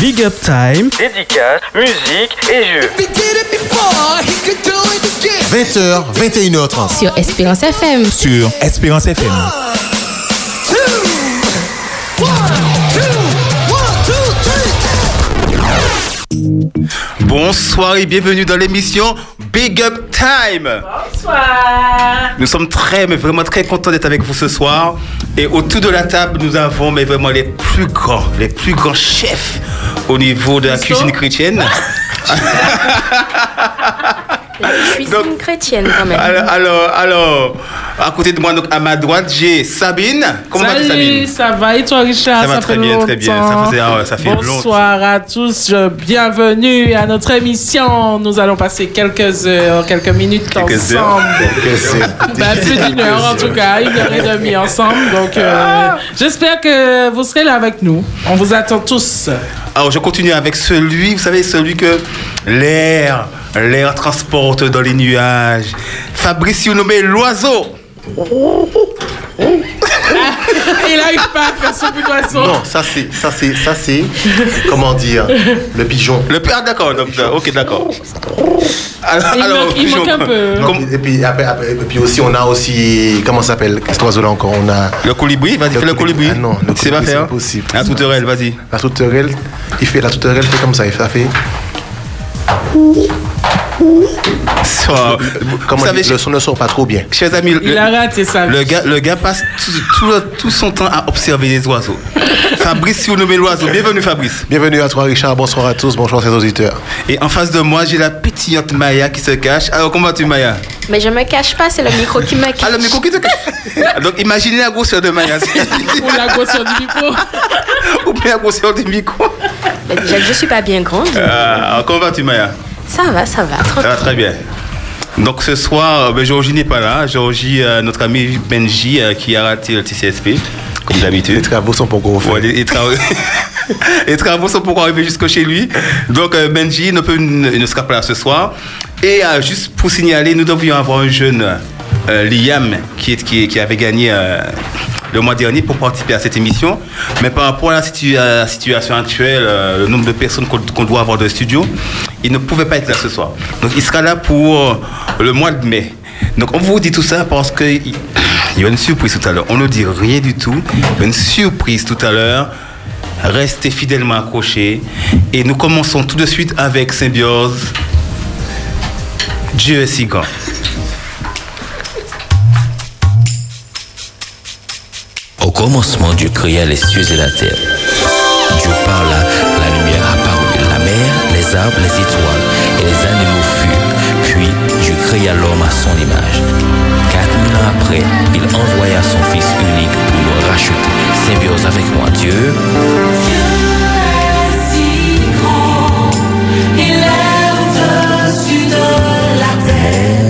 Big Up Time, dédicaces, musique et jeux. 20h, 21h30. Sur Espérance FM. Sur Espérance FM. Bonsoir et bienvenue dans l'émission Big Up Time. Bonsoir. Nous sommes très, mais vraiment très contents d'être avec vous ce soir. Et autour de la table, nous avons mais vraiment les plus grands, les plus grands chefs au niveau de la cuisine chrétienne. Cuisine chrétienne quand même. Alors, alors, alors, à côté de moi, donc à ma droite, j'ai Sabine. Comment vas-tu, Salut, Sabine? ça va et toi Richard? Ça va très bien, très bien. Ça faisait- ah ouais, ça fait Bonsoir à tous, bienvenue à notre émission. Nous allons passer quelques heures, quelques minutes Quelques heures. ensemble. Bah, plus d'une heure en tout cas, une heure et demie ensemble. Donc euh, j'espère que vous serez là avec nous. On vous attend tous. Alors, je continue avec celui, vous savez, celui que l'air, l'air transporte dans les nuages. Fabrice nommé l'oiseau. Il n'arrive pas à faire son bout d'oiseau. Non, ça c'est, ça c'est, ça c'est, comment dire, le pigeon. Le père, d'accord, donc, euh, ok, d'accord. Alors, Il alors, manque- il pigeon, manque un peu. Non, comme- et, puis, après, après- et puis aussi, on a aussi, comment ça s'appelle, cet oiseau-là encore On a Le colibri, vas-y, Le fais le colibri. Ah non, le sais pas c'est faire impossible. La tourterelle, vas-y. la tourterelle. Il fait la tourterelle, fait comme ça, il fait, ça vous comment savez, le son ne sort pas trop bien. chers amis, le, Il a raté ça. le gars, le gars passe tout, tout le- tout son temps à observer les oiseaux. Fabrice surnommé l'oiseau. Bienvenue, Fabrice. Bienvenue à toi, Richard. Bonsoir à tous. Bonsoir à ses auditeurs. Et en face de moi, j'ai la pétillante Maya qui se cache. Alors, comment vas-tu, Maya? Mais je me cache pas, c'est le micro qui me cache. Ah, le micro qui te cache. Donc, imaginez la grosseur de Maya. Pour la grosseur du micro. Ou bien la grosseur du micro. Mais déjà je suis pas bien grande. Ah, alors, comment vas-tu, Maya? Ça va, ça va. trop- Ça va très bien. Donc ce soir, euh, ben, Georgie n'est pas là. Georgie, euh, notre ami Benji, euh, qui a raté le TCSP, comme Les d'habitude. travaux sont pas encore faits. Ouais, les, les travaux... les travaux sont pour arriver jusqu'à chez lui. Donc euh, Benji ne, peut, ne, ne sera pas là ce soir. Et euh, juste pour signaler, nous devions avoir un jeune, euh, Liam, qui, est, qui, qui avait gagné euh, le mois dernier pour participer à cette émission. Mais par rapport à la, situation actuelle, euh, le nombre de personnes qu'on doit avoir dans le studio, il ne pouvait pas être là ce soir. Donc il sera là pour euh, le mois de mai. Donc on vous dit tout ça parce que il y a une surprise tout à l'heure. On ne dit rien du tout. Une surprise tout à l'heure. Restez fidèlement accrochés. Et nous commençons tout de suite avec Symbiose. Dieu est si grand. Au commencement, Dieu créa les cieux et la terre. Dieu parla, la lumière apparut, la mer, les arbres, les étoiles et les animaux furent. Puis Dieu créa l'homme à son image. Quatre mille ans après, il envoya son Fils unique pour nous racheter. Symbiose avec moi, Dieu. Aidez-moi.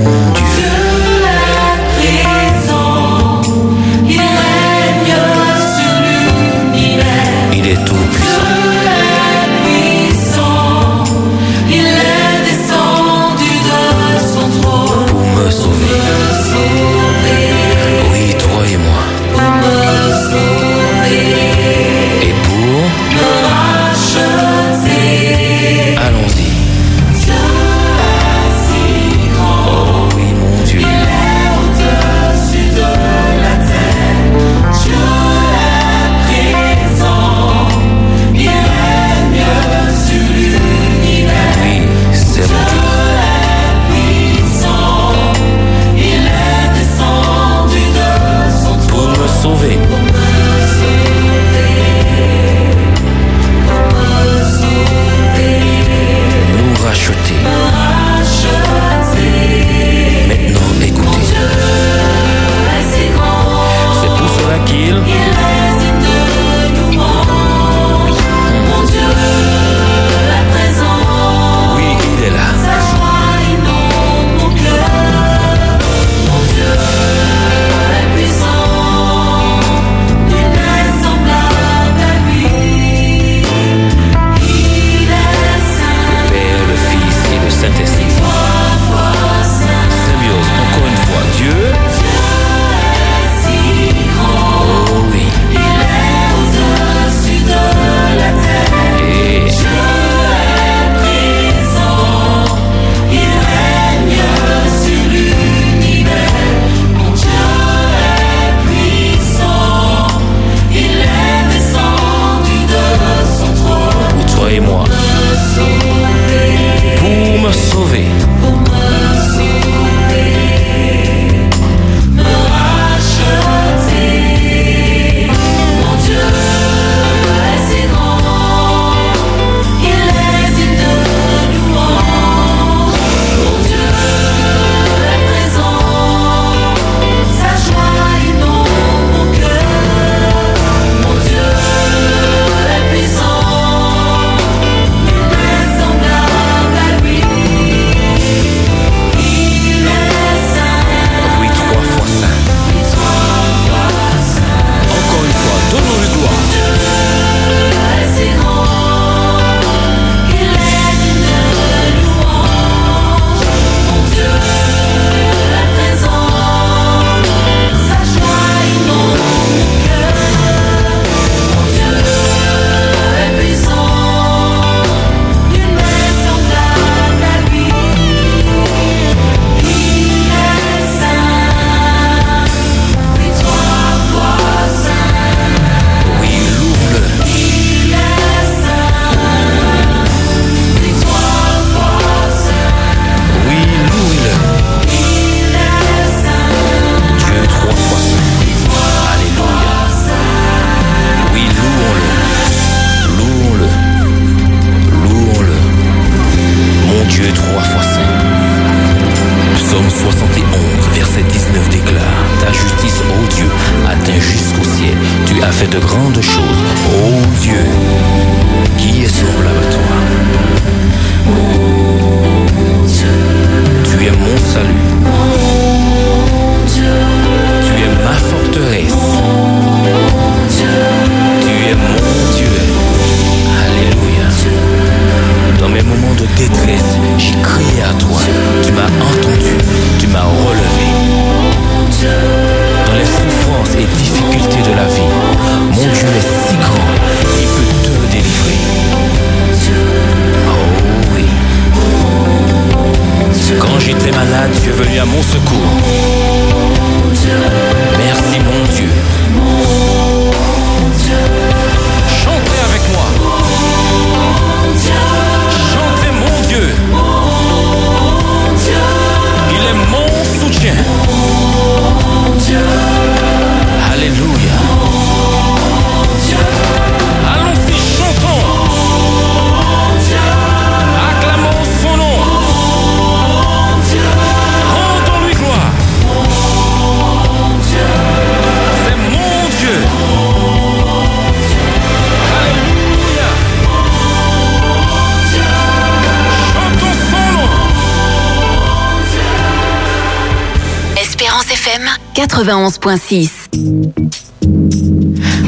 91.6.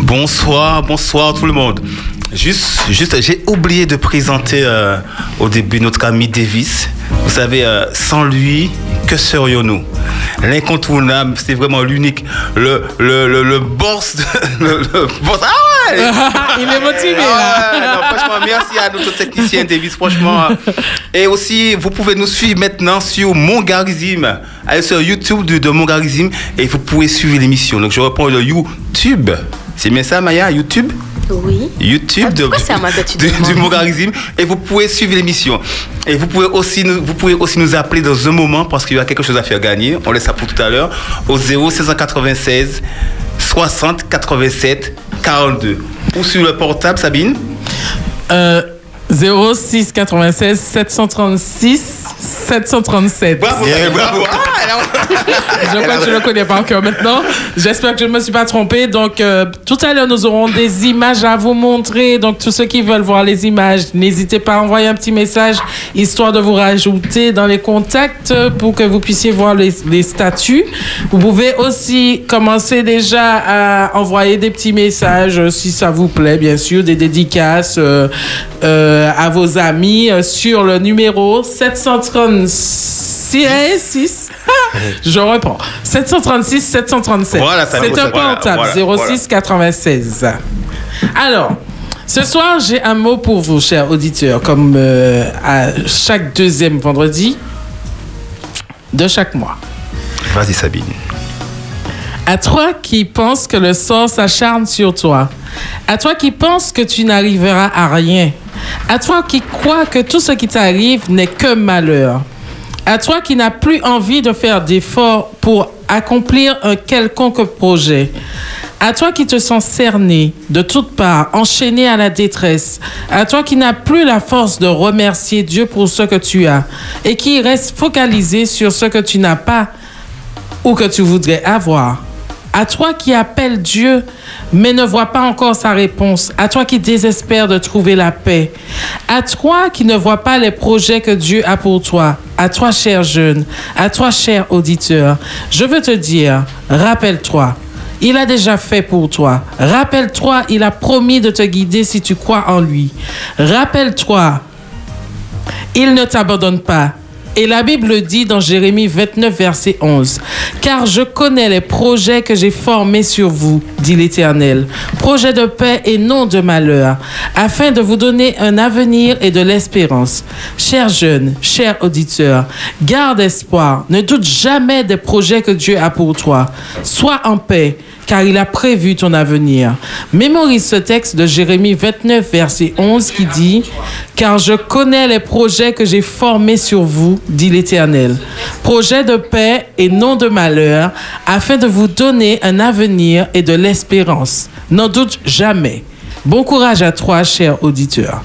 Bonsoir, bonsoir tout le monde. Juste, juste j'ai oublié de présenter euh, au début notre ami Davis. Vous savez, euh, sans lui, que serions-nous? L'incontournable, c'est vraiment l'unique, le, le, le, boss, de- le. Ah Il est motivé Ah ouais, là. non, franchement, merci à notre technicien Davis, franchement. Et aussi, vous pouvez nous suivre maintenant sur Mongarisme. Allez sur YouTube de, de Mongarisme et vous pouvez suivre l'émission. Donc, je reprends le YouTube. C'est bien ça, Maya? YouTube? Oui. YouTube Ah, de, tu du, Mongarisme. Et vous pouvez suivre l'émission. Et vous pouvez, aussi nous, vous pouvez aussi nous appeler dans un moment parce qu'il y a quelque chose à faire gagner. On laisse ça pour tout à l'heure. Au 0696 60 87 42. Ou sur le portable, Sabine? Euh, 06 96 736 737. Bravo, bravo. Ah, alors- Je crois que je le connais pas encore maintenant. J'espère que je ne me suis pas trompée. Donc, euh, tout à l'heure, nous aurons des images à vous montrer. Donc, tous ceux qui veulent voir les images, n'hésitez pas à envoyer un petit message histoire de vous rajouter dans les contacts pour que vous puissiez voir les, les statuts. Vous pouvez aussi commencer déjà à envoyer des petits messages si ça vous plaît, bien sûr, des dédicaces euh, euh, à vos amis euh, sur le numéro 736. Je reprends. 736 737. Voilà, ça C'est un voilà, portable. voilà, 06 96. Alors, ce soir, j'ai un mot pour vous, chers auditeurs, comme euh, à chaque deuxième vendredi de chaque mois. Vas-y, Sabine. À toi qui penses que le sort s'acharne sur toi. À toi qui penses que tu n'arriveras à rien. À toi qui crois que tout ce qui t'arrive n'est que malheur. À toi qui n'as plus envie de faire d'efforts pour accomplir un quelconque projet. À toi qui te sens cerné de toutes parts, enchaîné à la détresse. À toi qui n'as plus la force de remercier Dieu pour ce que tu as et qui reste focalisé sur ce que tu n'as pas ou que tu voudrais avoir. À toi qui appelle Dieu, mais ne vois pas encore sa réponse. À toi qui désespère de trouver la paix. À toi qui ne vois pas les projets que Dieu a pour toi. À toi, cher jeune. À toi, cher auditeur. Je veux te dire, rappelle-toi. Il a déjà fait pour toi. Rappelle-toi, il a promis de te guider si tu crois en lui. Rappelle-toi, il ne t'abandonne pas. Et la Bible dit dans Jérémie 29, verset 11, Car je connais les projets que j'ai formés sur vous, dit l'Éternel, projets de paix et non de malheur, afin de vous donner un avenir et de l'espérance. Chers jeunes, chers auditeurs, garde espoir, ne doute jamais des projets que Dieu a pour toi. Sois en paix car il a prévu ton avenir. Mémorise ce texte de Jérémie 29, verset 11 qui dit, Car je connais les projets que j'ai formés sur vous, dit l'Éternel, projets de paix et non de malheur, afin de vous donner un avenir et de l'espérance. N'en doute jamais. Bon courage à toi, cher auditeur.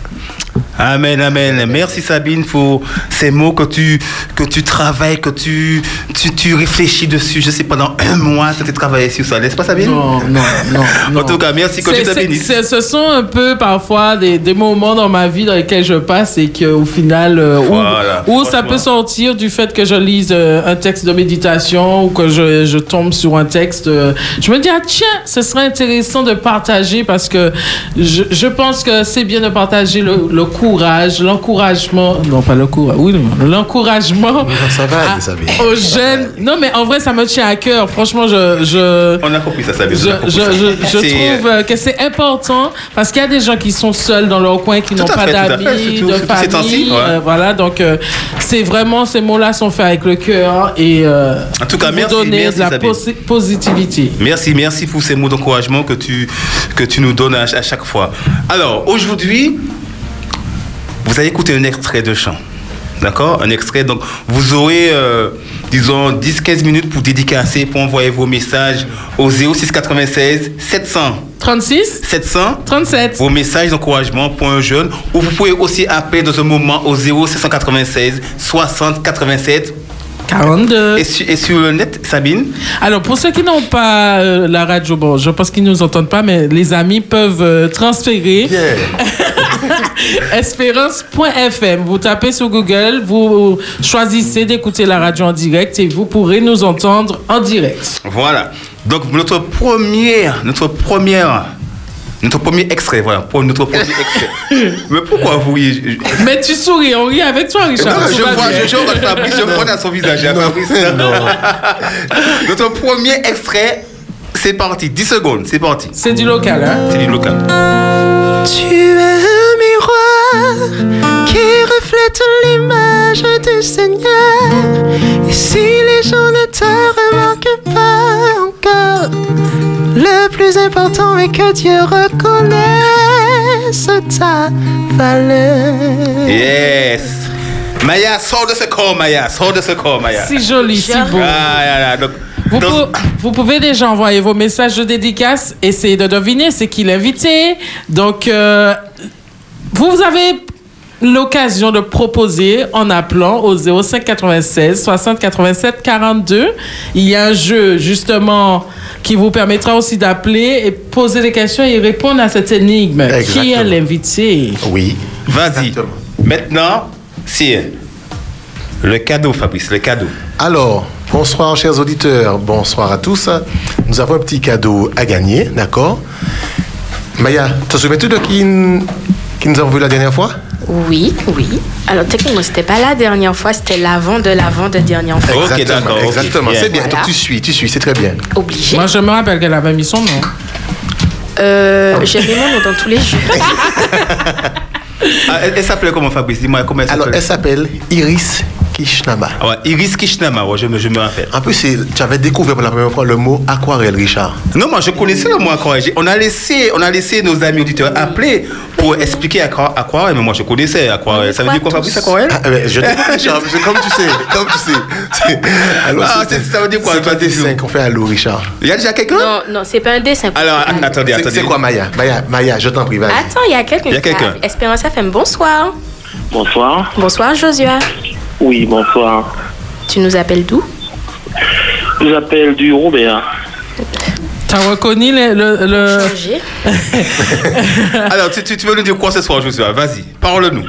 Amen, amen. Merci Sabine pour ces mots que tu, que tu travailles, que tu, tu, tu réfléchis dessus. Je sais, pendant un mois, tu as travaillé sur ça, n'est-ce pas Sabine? Non, non, non. non. En tout cas, merci que tu t'as Ce sont un peu parfois des, des moments dans ma vie dans lesquels je passe et qu'au final, euh, où- Voilà, où, ça peut sortir du fait que je lise euh, un texte de méditation ou que je, je tombe sur un texte. euh, je me dis, ah tiens, ce serait intéressant de partager parce que je, je pense que c'est bien de partager le, le courage, l'encouragement. Non, pas le courage, oui, l'encouragement. Ça va, à- Sabine. aux jeunes. Non, mais en vrai, ça me tient à cœur. Franchement, je, je, On a compris ça, Sabine. je, je, ça. je, je C'est- trouve euh, que c'est important parce qu'il y a des gens qui sont seuls dans leur coin, qui n'ont pas d'amis, de famille. ouais. euh, voilà, donc euh, c'est vraiment ces mots-là sont faits avec le cœur et euh, En tout cas, vous merci, donner merci, de la posi- positivité. Merci, merci pour ces mots d'encouragement que tu, que tu nous donnes à, à chaque fois. Alors, aujourd'hui, vous allez écouter un extrait de chant. D'accord? Un extrait. Donc, vous aurez, euh, disons, 10-15 minutes pour dédicacer, pour envoyer vos messages au 0696 700 36, 700 37. vos messages d'encouragement pour un jeune. Ou vous pouvez aussi appeler dans un moment au 0796 60 87. 42. Et, sur- et sur le net, Sabine Alors, pour ceux qui n'ont pas euh, la radio, bon, je pense qu'ils ne nous entendent pas, mais les amis peuvent euh, transférer Yeah. espérance.fm. Vous tapez sur Google, vous choisissez d'écouter la radio en direct et vous pourrez nous entendre en direct. Voilà. Donc notre première, notre première, notre premier extrait, voilà, pour notre premier extrait. Mais pourquoi vous riez Mais tu souris, on rit avec toi, Richard. Non, je vois, je, je vois Fabrice, je vois dans son visage. hein, Fabrice. Notre premier extrait, c'est parti. 10 secondes, c'est parti. C'est du local, hein? C'est du local. Tu es un miroir qui reflète l'image du Seigneur. Et si les gens ne te remarquent pas le plus important est que Dieu reconnaisse ta valeur. Yes. Maya, sors de ce corps, Maya. Sors de ce corps, Maya. Si joli, si beau. Ah, là, là, donc, Vous, donc- pou- vous pouvez déjà envoyer vos messages de dédicace, essayer de deviner c'est qui l'invité. Donc, euh, vous avez l'occasion de proposer en appelant au 05 96 60 87 42. Il y a un jeu justement qui vous permettra aussi d'appeler et poser des questions et répondre à cette énigme. Qui est l'invité? Oui. Vas-y. Maintenant, c'est le cadeau, Fabrice, le cadeau. Alors, bonsoir chers auditeurs, bonsoir à tous. Nous avons un petit cadeau à gagner, d'accord? Maya, te souviens-tu de qui, qui nous avons vu la dernière fois? Oui, oui. Alors, techniquement, c'était pas la dernière fois, c'était l'avant de l'avant de dernière fois. Ok, Exactement, d'accord, ok. Exactement, Bien. c'est bien. Voilà. Donc tu suis, tu suis, c'est très bien. Obligé. Moi, je me rappelle qu'elle avait mis son nom. Euh, J'ai mis mon nom dans tous les jeux. Ah, elle elle s'appelait comment, Fabrice? Dis-moi comment elle Alors, s'appelle elle s'appelle Iris Kishnama. Ouais, Iris Kishnama, ouais, je, me, je me rappelle. En plus, tu avais découvert pour la première fois le mot aquarelle, Richard. Non, moi je connaissais le mot aquarelle. On a laissé, on a laissé nos amis auditeurs appeler pour expliquer aqua- aquarelle, mais moi je connaissais aquarelle. Ça veut dire quoi, Fabrice, aquarelle? Ah, mais je comme tu sais, comme tu sais. Ah, ça veut dire quoi, C'est pas toi, des dis-nous. cinq qu'on fait à l'eau, Richard. Il y a déjà quelqu'un? Non, non, c'est pas un dessin. Alors, Ah. attendez, C'est- attendez. C'est quoi, Maya? Maya, Maya, je t'en prie, vas-y. Attends, il y a quelqu'un. Il y a quelqu'un. Espérance FM, bonsoir. Bonsoir. Bonsoir, Josua. Oui, bonsoir. Tu nous appelles d'où? J'appelle du Robert. T'as reconnu le. le, le- Changer. Alors, tu, tu- tu veux nous dire quoi ce soir, Joshua? Vas-y, parle-nous.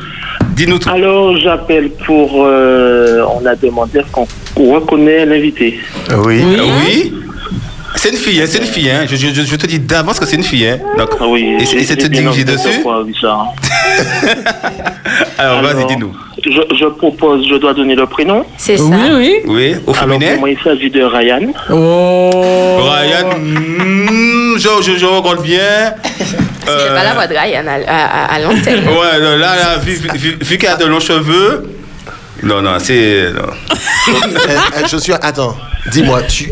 Dis-nous tout. Alors, j'appelle pour. euh, on a demandé qu'on reconnaît l'invité. Oui. Oui. Euh, oui C'est une fille, hein, c'est une fille. Hein. Je, je- je- je te dis d'avance que c'est une fille. Hein. Donc, Ah oui. et c'est- te diriger dessus. Alors, vas-y, Alors, dis-nous. Je, je propose, je dois donner le prénom. C'est ça. Oui, oui. Oui, au Alors, féminin pour moi, il s'agit de Ryan. Oh. Ryan, mm, je, je, je regarde bien. C'est Euh, pas la voix de Ryan à, à- à l'antenne. Ouais, là, là, vu, vu- qu'elle a de longs cheveux. Non, non, c'est. non. Euh, euh, je suis. Attends, dis-moi, tu,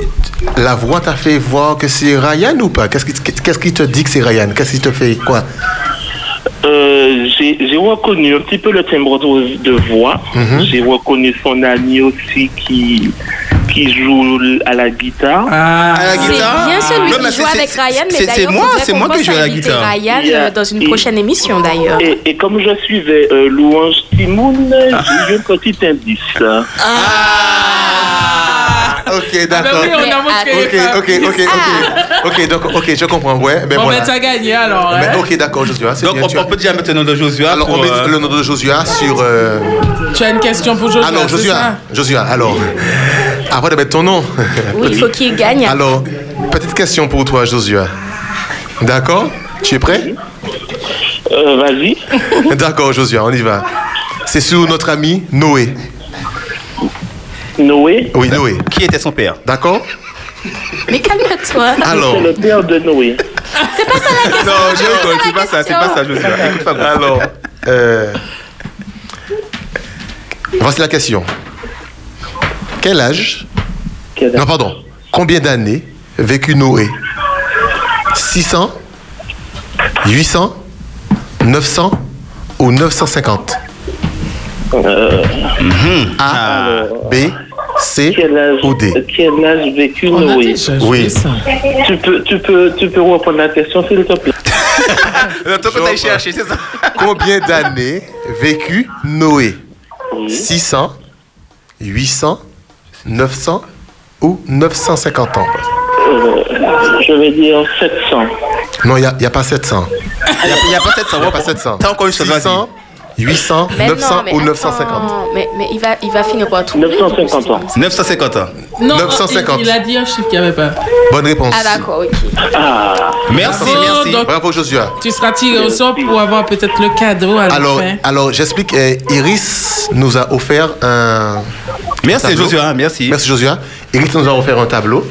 la voix t'a fait voir que c'est Ryan ou pas? Qu'est-ce qui, qu'est-ce qui te dit que c'est Ryan? Qu'est-ce qui te fait quoi? Euh, j'ai j'ai reconnu un petit peu le timbre de, de voix. Mhm. J'ai reconnu son ami aussi qui, qui joue à la guitare. Ah. À la C'est guitare? bien celui Non, mais qui joue c'est- avec c'est- Ryan, mais c'est- d'ailleurs, c'est moi, c'est moi qui joue à la guitare. Ryan euh, dans une prochaine émission d'ailleurs. Et, et comme je suivais euh, Louange Timoun, j'ai eu un petit indice. Ah, ok, Ah ben d'accord. oui, on a montré Ok, ok, ok, ok. Ok, donc, ok, je comprends, ouais. Ben Bon, voilà. ben, t'as gagné alors. Ben, hein. ok, d'accord, Joshua. Donc, bien, on, peut déjà mettre le nom de Joshua. Alors, on met euh, le nom de Joshua sur. euh, Tu as une question pour Joshua Alors, Joshua, Joshua, alors, avant de mettre ton nom. Oui, il faut qu'il gagne. Alors, petite question pour toi, Joshua. D'accord? Tu es prêt? Euh, Vas-y. D'accord, Joshua, on y va. C'est sur notre ami Noé. Noé, Oui, Noé. Qui était son père D'accord Mais calme-toi. Alors, c'est le père de Noé. C'est pas ça la question. Non, je rigole, c'est pas ça, c'est pas ça, Joshua. Écoute Fabrice. alors, euh, voici la question. Quel âge Quel âge Non, pardon. Combien d'années vécu Noé 600 800 900 ou 950 Euh, A, B, C âge, ou D? quel âge vécu Noé? Oui. ça. tu peux, tu, peux, tu peux reprendre la question, s'il te plaît Le temps que t'ailles chercher, c'est ça? Combien d'années vécu Noé? 600 800 900 ou 950 ans? Euh, Je vais dire 700. Non, il n'y a, pas 700. Il n'y a, pas 700. Il n'y a pas 700. T'as encore une chose, vas-y. 600, 800, Mais 900 non, mais ou attends, 950 Mais, mais il, va, il va finir par trouver. 950 ans. 950 ans. Non, 950. Il, il a dit un chiffre qu'il n'y avait pas. Bonne réponse. Ah d'accord, ok. Ah, Merci, Bravo, merci. donc- Bravo, Joshua. Tu seras tiré au sort pour avoir peut-être le cadeau à la Alors, fin. alors j'explique. euh, Iris nous a offert un. Merci, tableau. Joshua, merci. Merci, Joshua. Iris nous a offert un tableau.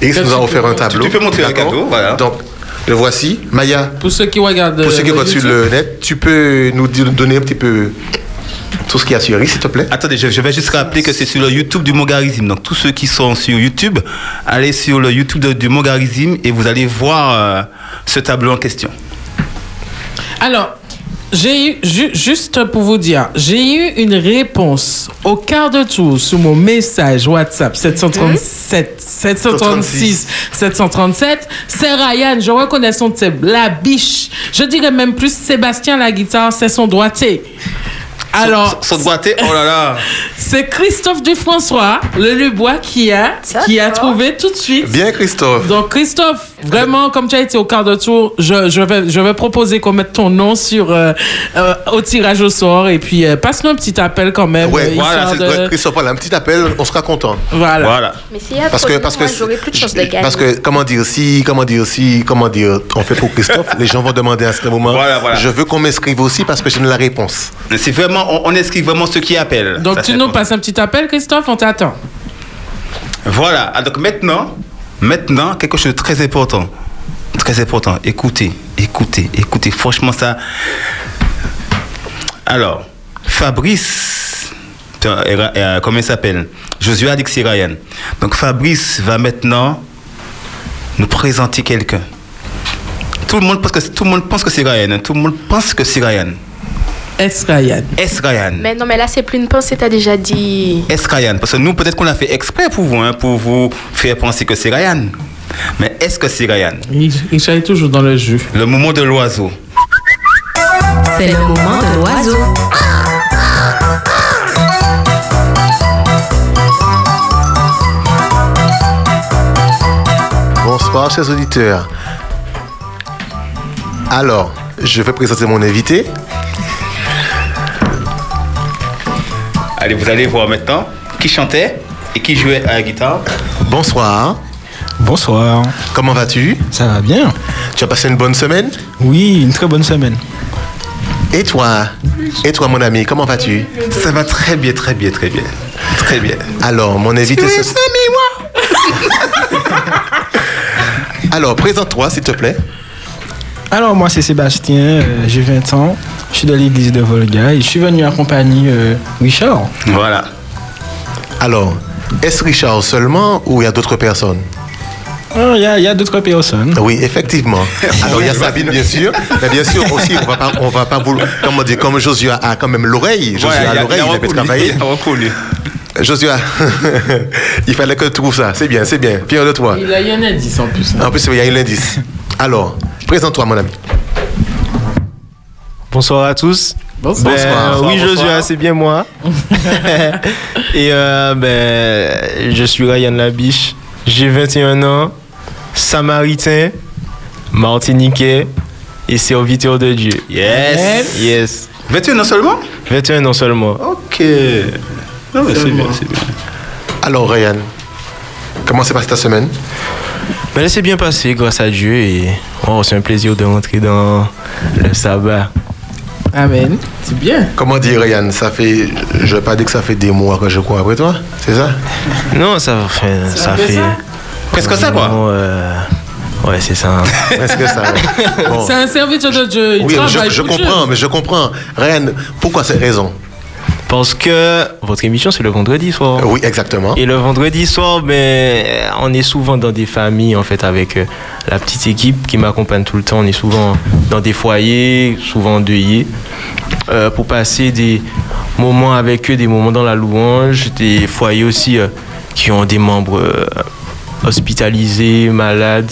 Iris nous a offert un tableau. tu peux montrer le D'accord cadeau, voilà. Donc, le voici. Maya, Pour ceux qui regardent. pour ceux qui euh, regardent sur le net, tu peux nous donner un petit peu tout ce qu'il y a sur Iris, s'il te plaît Attendez, je, je vais juste rappeler que c'est sur le YouTube du Mogarisme. Donc, tous ceux qui sont sur YouTube, allez sur le YouTube de- du Mogarisme et vous allez voir euh, ce tableau en question. Alors, j'ai eu, ju- juste pour vous dire, j'ai eu une réponse au quart de tour sur mon message WhatsApp 737 736 737. C'est Ryan, je reconnais son type, la biche. Je dirais même plus Sébastien la guitare, c'est son doigté. Alors, Son oh là là. c'est Christophe Dufrançois, le Lubois, qui a, qui a trouvé tout de suite. Bien, Christophe. Donc, Christophe, vraiment, comme tu as été au quart de tour, je, je, vais, je vais proposer qu'on mette ton nom sur, euh, euh, au tirage au sort. Et puis, euh, passe-nous un petit appel quand même. Ouais, euh, voilà, c'est- de- Ouais, Christophe, voilà, un petit appel, on sera content. Voilà. Voilà. Mais s'il y a Parce que, de parce que, plus de chance de gagner. parce que, comment dire, si, comment dire, si, comment dire, on fait pour Christophe, les gens vont demander à ce moment. Voilà, voilà. Je veux qu'on m'inscrive aussi parce que j'ai la réponse. C'est vraiment, on, on inscrit vraiment ceux qui appellent. Donc, Ça, tu nous passes un petit appel, Christophe, on t'attend. Voilà. Ah, donc maintenant, maintenant, quelque chose de très important. Très important. Écoutez, écoutez, écoutez. Franchement, ça. Alors, Fabrice euh, comment il s'appelle? Josué Alexis Ryan. Donc Fabrice va maintenant nous présenter quelqu'un. Tout le monde pense que tout le monde pense que c'est Ryan. hein. Tout le monde pense que c'est Ryan. Est-ce Ryan? Mais non, mais là, c'est plus une pensée, t'as déjà dit. Est-ce Ryan? Parce que nous, peut-être qu'on l'a fait exprès pour vous, hein, pour vous faire penser que c'est Ryan. Mais est-ce que c'est Ryan? Il, il toujours dans le jus. Le moment de l'oiseau. C'est le moment de l'oiseau. Bonsoir, chers auditeurs. Alors, je vais présenter mon invité. Allez, vous allez voir maintenant qui chantait et qui jouait à la guitare. Bonsoir. Bonsoir. Comment vas-tu? Ça va bien Tu as passé une bonne semaine? Oui, une très bonne semaine. Et toi? Et toi, mon ami, comment vas-tu? Ça va très bien, très bien, très bien. Très bien. Alors, mon invité... ce- Alors, présente-toi, s'il te plaît. Alors, moi, c'est Sébastien, euh, j'ai 20 ans, je suis de l'église de Volga et je suis venu accompagner euh, Richard. Voilà. Alors, est-ce Richard seulement ou il y a d'autres personnes? Ah, Il y a, y d'autres personnes. Oui, effectivement. Alors, il y a Sabine, bien sûr. Mais bien sûr, aussi, on va pas, on va pas vouloir... Comment dire Comme Josué a quand même l'oreille. Josué a il a- l'oreille, il a il a pu reconnu, travailler. il fallait que tu trouves ça. C'est bien, c'est bien. Fier de toi. Il a eu un indice en plus. En plus, il y a un indice. Alors, présente-toi, mon ami. Bonsoir à tous. Bonsoir. Ben, Bonsoir. oui, Bonsoir. Joshua, c'est bien moi. Et euh, ben, je suis Ryan Labiche. J'ai 21 ans, samaritain, martiniquais et serviteur de Dieu. Yes. Yes. 21 ans seulement? 21 ans seulement. Ok. Non, mais c'est bien, c'est bien. Alors, Ryan, comment s'est passée ta semaine? Ben, là, c'est bien passé grâce à Dieu et oh, c'est un plaisir de rentrer dans le sabbat. Amen. C'est bien. Comment dire, Ryan Ça fait. Je vais pas dire que ça fait des mois que je cours après toi, c'est ça? Non, ça, fait- ça fait fait. ça? Presque ça, quoi. euh, ouais, c'est ça. Est-ce que ça ouais. Bon. C'est un serviteur de Dieu. Il Oui, travaille je, je comprends, mais je comprends. Ryan, pourquoi cette raison Parce que votre émission, c'est le vendredi soir. Oui, exactement. Et le vendredi soir, ben, on est souvent dans des familles, en fait, avec euh, la petite équipe qui m'accompagne tout le temps. On est souvent dans des foyers, souvent endeuillés, euh, pour passer des moments avec eux, des moments dans la louange, des foyers aussi euh, qui ont des membres euh, hospitalisés, malades.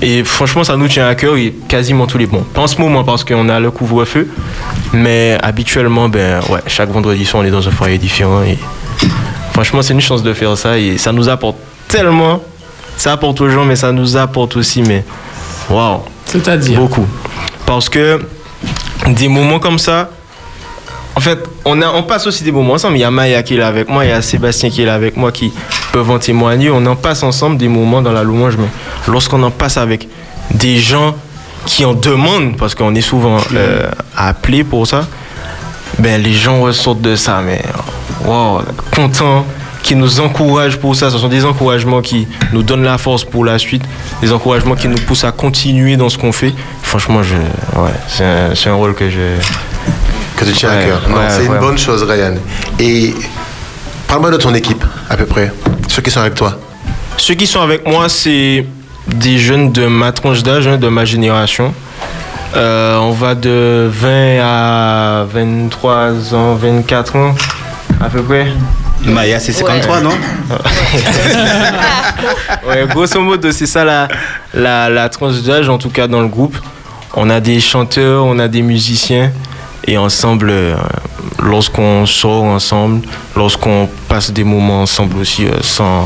Et franchement, ça nous tient à cœur et quasiment tous les bons. Pas en ce moment parce qu'on a le couvre-feu, mais habituellement, ben, ouais, chaque vendredi soir, on est dans un foyer différent et Franchement, c'est une chance de faire ça et ça nous apporte tellement. Ça apporte aux gens, mais ça nous apporte aussi, mais waouh, C'est-à-dire? beaucoup. Parce que des moments comme ça, en fait, on, a, on passe aussi des moments ensemble. Il y a Maya qui est là avec moi, il y a Sébastien qui est là avec moi qui peuvent en témoigner. On en passe ensemble des moments dans la louange, mais lorsqu'on en passe avec des gens qui en demandent, parce qu'on est souvent euh, appelés pour ça, ben, les gens ressortent de ça, mais wow, contents, qui nous encouragent pour ça. Ce sont des encouragements qui nous donnent la force pour la suite, des encouragements qui nous poussent à continuer dans ce qu'on fait. Franchement, je, ouais, c'est un, rôle que je. Que tu tiens à cœur. Non, ouais, c'est une bonne chose, Ryan. Et parle-moi de ton équipe, à peu près. Ceux qui sont avec toi. Ceux qui sont avec moi, c'est des jeunes de ma tranche d'âge, hein, de ma génération. Euh, on va de 20 à 23 ans, 24 ans, à peu près. Maya, c'est 53, non? Ouais, grosso modo, c'est ça la, la, la tranche d'âge, en tout cas dans le groupe. On a des chanteurs, on a des musiciens, et ensemble, euh, lorsqu'on sort ensemble, lorsqu'on passe des moments ensemble aussi, euh, sans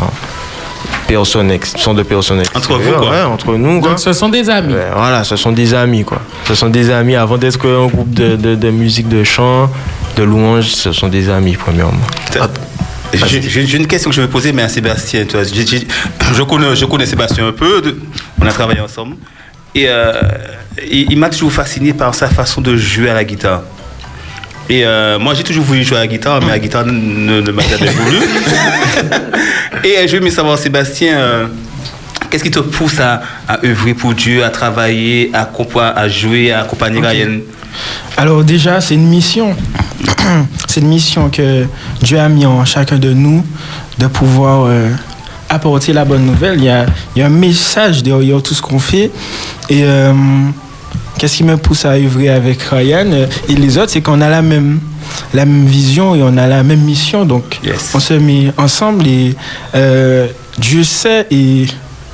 personne, ex- sans de personnes Entre vous, quoi. ouais, entre nous, quoi. Donc, ce sont des amis. Ouais, voilà, ce sont des amis, quoi. Ce sont des amis. Avant d'être un groupe de, de, de musique, de chant, de louange, ce sont des amis, premièrement. J'ai j'ai- une question que je vais poser, mais à Sébastien. tu vois. J'ai- j'ai- je, connais, je connais Sébastien un peu, de- on a travaillé ensemble. Et euh, il, il m'a toujours fasciné par sa façon de jouer à la guitare. Et euh, moi, j'ai toujours voulu jouer à la guitare, mais la guitare ne, m'a jamais voulu. Et euh, je veux savoir, Sébastien, euh, qu'est-ce qui te pousse à, à œuvrer pour Dieu, à travailler, à, à jouer, à accompagner. Ryan? Alors déjà, c'est une mission. c'est une mission que Dieu a mis en chacun de nous de pouvoir euh, apporter la bonne nouvelle. Il y a, il y a un message derrière tout ce qu'on fait. Et qu'est-ce qui me pousse à œuvrer avec Ryan euh, et les autres, c'est qu'on a la même, la même vision et on a la même mission. Donc, on se met ensemble et euh, Dieu sait et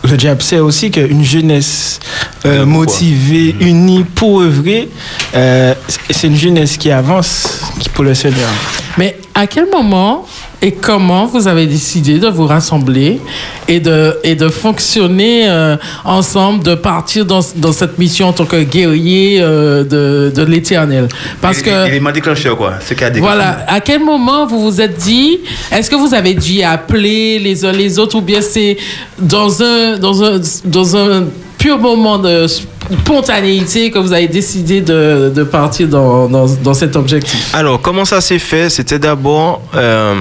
le diable sait aussi qu'une jeunesse euh, motivée, unie pour œuvrer, euh, c'est une jeunesse qui avance qui pour le Seigneur. Mais à quel moment et comment vous avez décidé de vous rassembler et de, et de fonctionner euh, ensemble, de partir dans, dans cette mission en tant que guerrier euh, de, de l'éternel? Parce que. L'élément déclencheur, quoi. Ce qui a déclenché. Voilà. À quel moment vous vous êtes dit, est-ce que vous avez dû appeler les uns les autres ou bien c'est dans un, dans un, dans un pur moment de spontanéité que vous avez décidé de, partir dans, dans, cet objectif Alors, comment ça s'est fait? C'était d'abord, euh,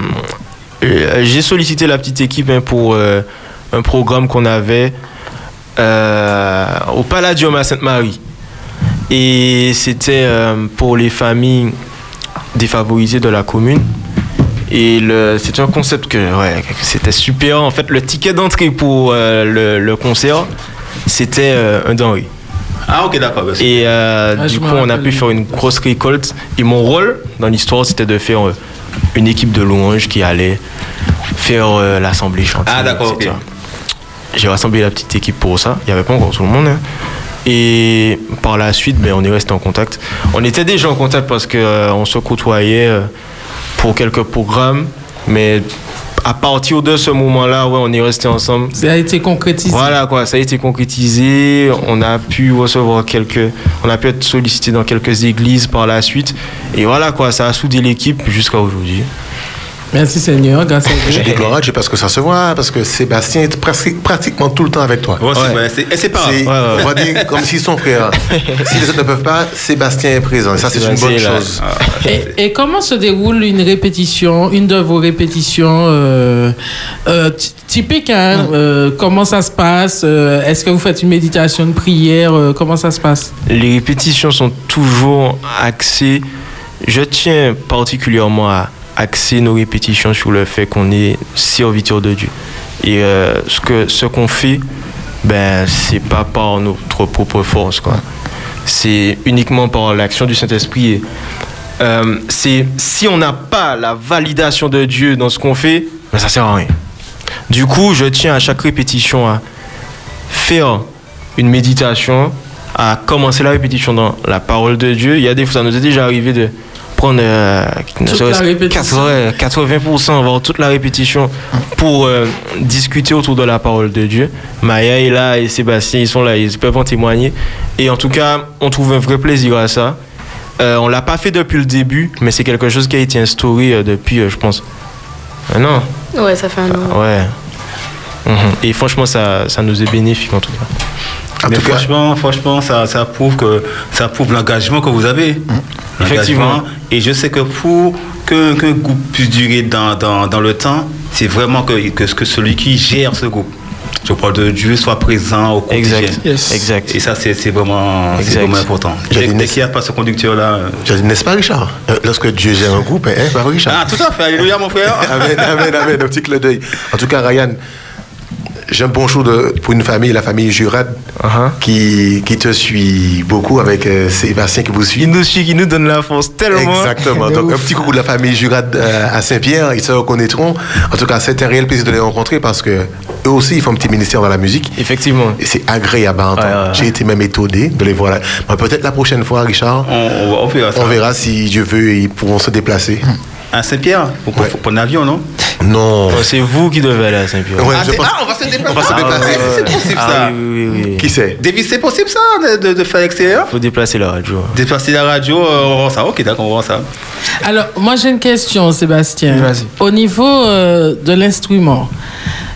euh, j'ai sollicité la petite équipe hein, pour euh, un programme qu'on avait au Palladium à Sainte-Marie. Et c'était pour les familles défavorisées de la commune. Et c'était un concept que ouais, c'était super. En fait, le ticket d'entrée pour le concert, c'était euh, un denrée. Ah, ok, d'accord. Et euh, Ah, du coup, on a pu faire une grosse récolte. Et mon rôle dans l'histoire, c'était de faire euh, une équipe de louanges qui allait faire euh, l'assemblée chantier. Ah, d'accord. J'ai rassemblé la petite équipe pour ça. Il n'y avait pas encore tout le monde. hein. Et par la suite, ben, on est resté en contact. On était déjà en contact parce qu'on se côtoyait euh, pour quelques programmes. Mais à partir de ce moment-là, ouais, on est resté ensemble. Ça a été concrétisé. Voilà quoi, ça a été concrétisé. On a pu recevoir quelques, on a pu être sollicité dans quelques églises par la suite. Et voilà quoi, ça a soudé l'équipe jusqu'à aujourd'hui. Merci Seigneur, grâce à J'ai Dieu. des gloires à Dieu parce que ça se voit, parce que Sébastien est presque- pratiquement tout le temps avec toi. Ouais, c'est- et c'est pas C'est-. On va dire comme s'ils sont frères. si les autres ne peuvent pas, Sébastien est présent. Et ça, c'est une bonne chose. Et, et comment se déroule une répétition, une de vos répétitions euh, euh, ty- typiques hein, euh, Comment ça se passe Euh, Est-ce que vous faites une méditation, une prière Euh, Comment ça se passe? Les répétitions sont toujours axées. Je tiens particulièrement à axer nos répétitions sur le fait qu'on est serviteur de Dieu. Et euh, ce que ce qu'on fait, ben c'est pas par notre propre force. C'est uniquement par l'action du Saint-Esprit. Euh, si on n'a pas la validation de Dieu dans ce qu'on fait, ben ça sert à rien. Du coup, je tiens à chaque répétition à faire une méditation, à commencer la répétition dans la parole de Dieu. Il y a des fois, ça nous est déjà arrivé de prendre euh, ne Toute serait-ce la répétition. 80, 80%, voire toute la répétition pour euh, discuter autour de la parole de Dieu. Maya est là et Sébastien, ils sont là, ils peuvent en témoigner. Et en tout cas, on trouve un vrai plaisir à ça. Euh, on l'a pas fait depuis le début, mais c'est quelque chose qui a été instauré euh, depuis, euh, je pense, un an. Ouais, ça fait un an. Ouais. Mhm. Et franchement, ça, ça nous est bénéfique en tout cas. Mais franchement, franchement, ça, ça prouve que ça prouve l'engagement que vous avez. Effectivement. L'engagement. Et je sais que pour que- qu'un groupe puisse durer dans, dans, dans le temps, c'est vraiment que, que, que celui qui gère ce groupe, je parle de Dieu, soit présent au quotidien. Exact. Yes. Exact. Et ça, c'est c'est vraiment, vraiment important. Dès, dès qu'il n'y a pas ce conducteur-là. euh, n'est-ce pas, Richard? Euh, Lorsque Dieu gère un groupe, hein, pas Richard Ah, tout à fait. Alléluia, mon frère. amen, amen, amen. Un petit clin d'œil. En tout cas, Ryan, j'ai un bon show de, pour une famille, la famille Jurad, Uh-huh. qui, qui te suit beaucoup avec euh, Sébastien qui vous suit. Il nous suit, qui nous donne la force tellement. Exactement. Donc, un petit coucou de la famille Jurad euh, à Saint-Pierre, ils se reconnaîtront. En tout cas, c'est un réel plaisir de les rencontrer parce que eux aussi, ils font un petit ministère dans la musique. Effectivement. Et c'est agréable à entendre. Ouais, ouais, ouais. J'ai été même étonné de les voir là. Peut-être la prochaine fois, Richard, On, on- on verra ça. on verra si Dieu veut, ils pourront se déplacer. À Saint-Pierre, pour, pour, pour un avion, non? Non. Oh, C'est vous qui devez aller à Saint-Pierre. Ouais, ah, pense- ah, on va se déplacer. on va se Ah, déplacer. ouais, C'est possible, Ah ça. oui, oui, oui, oui. Qui c'est? David, c'est possible, ça, de, de, de faire l'extérieur? Faut déplacer la radio. Déplacer la radio, euh, on va voir ça. Ok, d'accord, on va voir ça. Alors, moi j'ai une question, Sébastien. Vas-y. Au niveau euh, de l'instrument,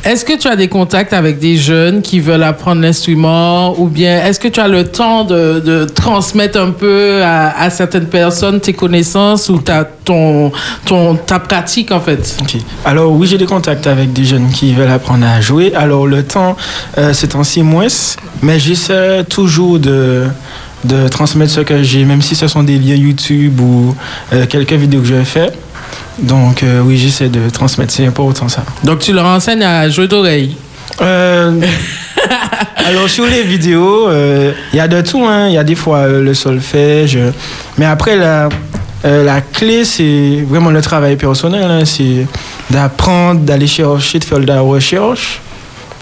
est-ce que tu as des contacts avec des jeunes qui veulent apprendre l'instrument ou bien est-ce que tu as le temps de, de transmettre un peu à, certaines personnes tes connaissances ou ta, ton, ton, ta pratique en fait? Ok. Alors oui, j'ai des contacts avec des jeunes qui veulent apprendre à jouer. Alors le temps, euh, c'est en six mois, mais j'essaie toujours de, de transmettre ce que j'ai, même si ce sont des liens YouTube ou euh, quelques vidéos que je fais. Donc euh, oui, j'essaie de transmettre, c'est important ça. Donc tu leur enseignes à jouer d'oreille Euh, alors sur les vidéos, euh, il y a de tout. hein. Il y a des fois le solfège. mais après, la, la clé, c'est vraiment le travail personnel. hein. C'est d'apprendre, d'aller chercher, de faire de la recherche.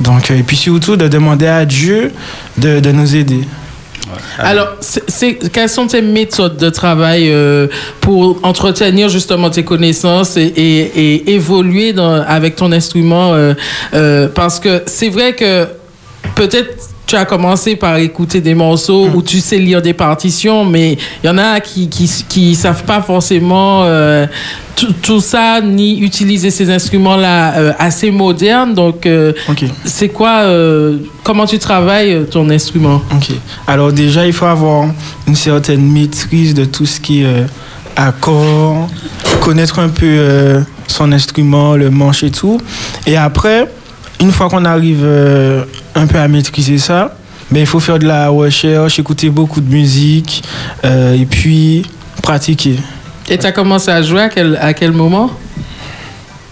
Donc, et puis surtout de demander à Dieu de, de nous aider. Alors, quelles sont tes méthodes de travail euh, pour entretenir justement tes connaissances et, évoluer avec ton instrument euh, euh, Parce que c'est vrai que peut-être tu as commencé par écouter des morceaux où tu sais lire des partitions, mais il y en a qui qui, qui savent pas forcément euh, tout, tout ça ni utiliser ces instruments-là euh, assez modernes. Donc, euh, c'est quoi Comment tu travailles ton instrument? Ok. Alors déjà, il faut avoir une certaine maîtrise de tout ce qui est accord, connaître un peu son instrument, le manche et tout. Et après, une fois qu'on arrive un peu à maîtriser ça, ben, il faut faire de la recherche, écouter beaucoup de musique euh, et puis pratiquer. Et tu as commencé à jouer à quel, à quel moment?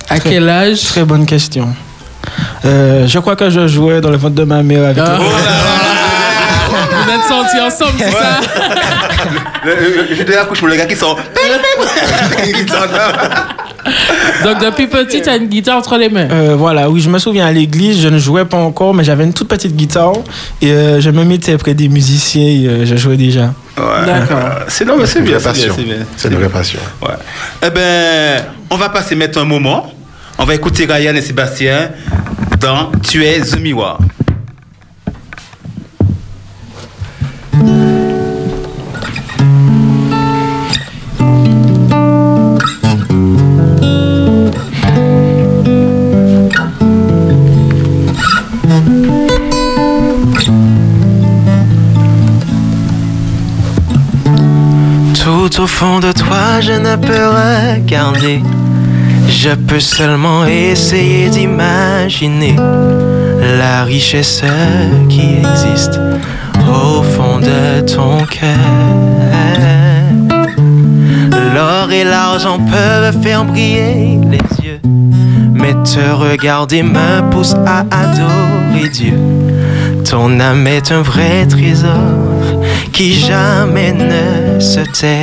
À Très- quel âge? Très bonne question. Euh, je crois que je jouais dans le ventre de ma mère avec Ah. Vous êtes sortis ensemble, c'est ça? J'ai de l'accouchement, le gars qui sort. Donc depuis petit, tu as une guitare entre les mains. Euh, voilà, oui, je me souviens à l'église, je ne jouais pas encore, mais j'avais une toute petite guitare et euh, je me mettais près des musiciens et euh, je jouais déjà. D'accord. C'est non, mais c'est bien, une vraie c'est c'est bien. C'est une vraie passion. Ouais. Eh ben, on va passer maintenant un moment. On va écouter Ryan et Sébastien dans Tu es The Miroir. Au fond de toi, je ne peux regarder. Je peux seulement essayer d'imaginer la richesse qui existe au fond de ton cœur. L'or et l'argent peuvent faire briller les yeux, mais te regarder me pousse à adorer Dieu. Ton âme est un vrai trésor qui jamais ne se ternira.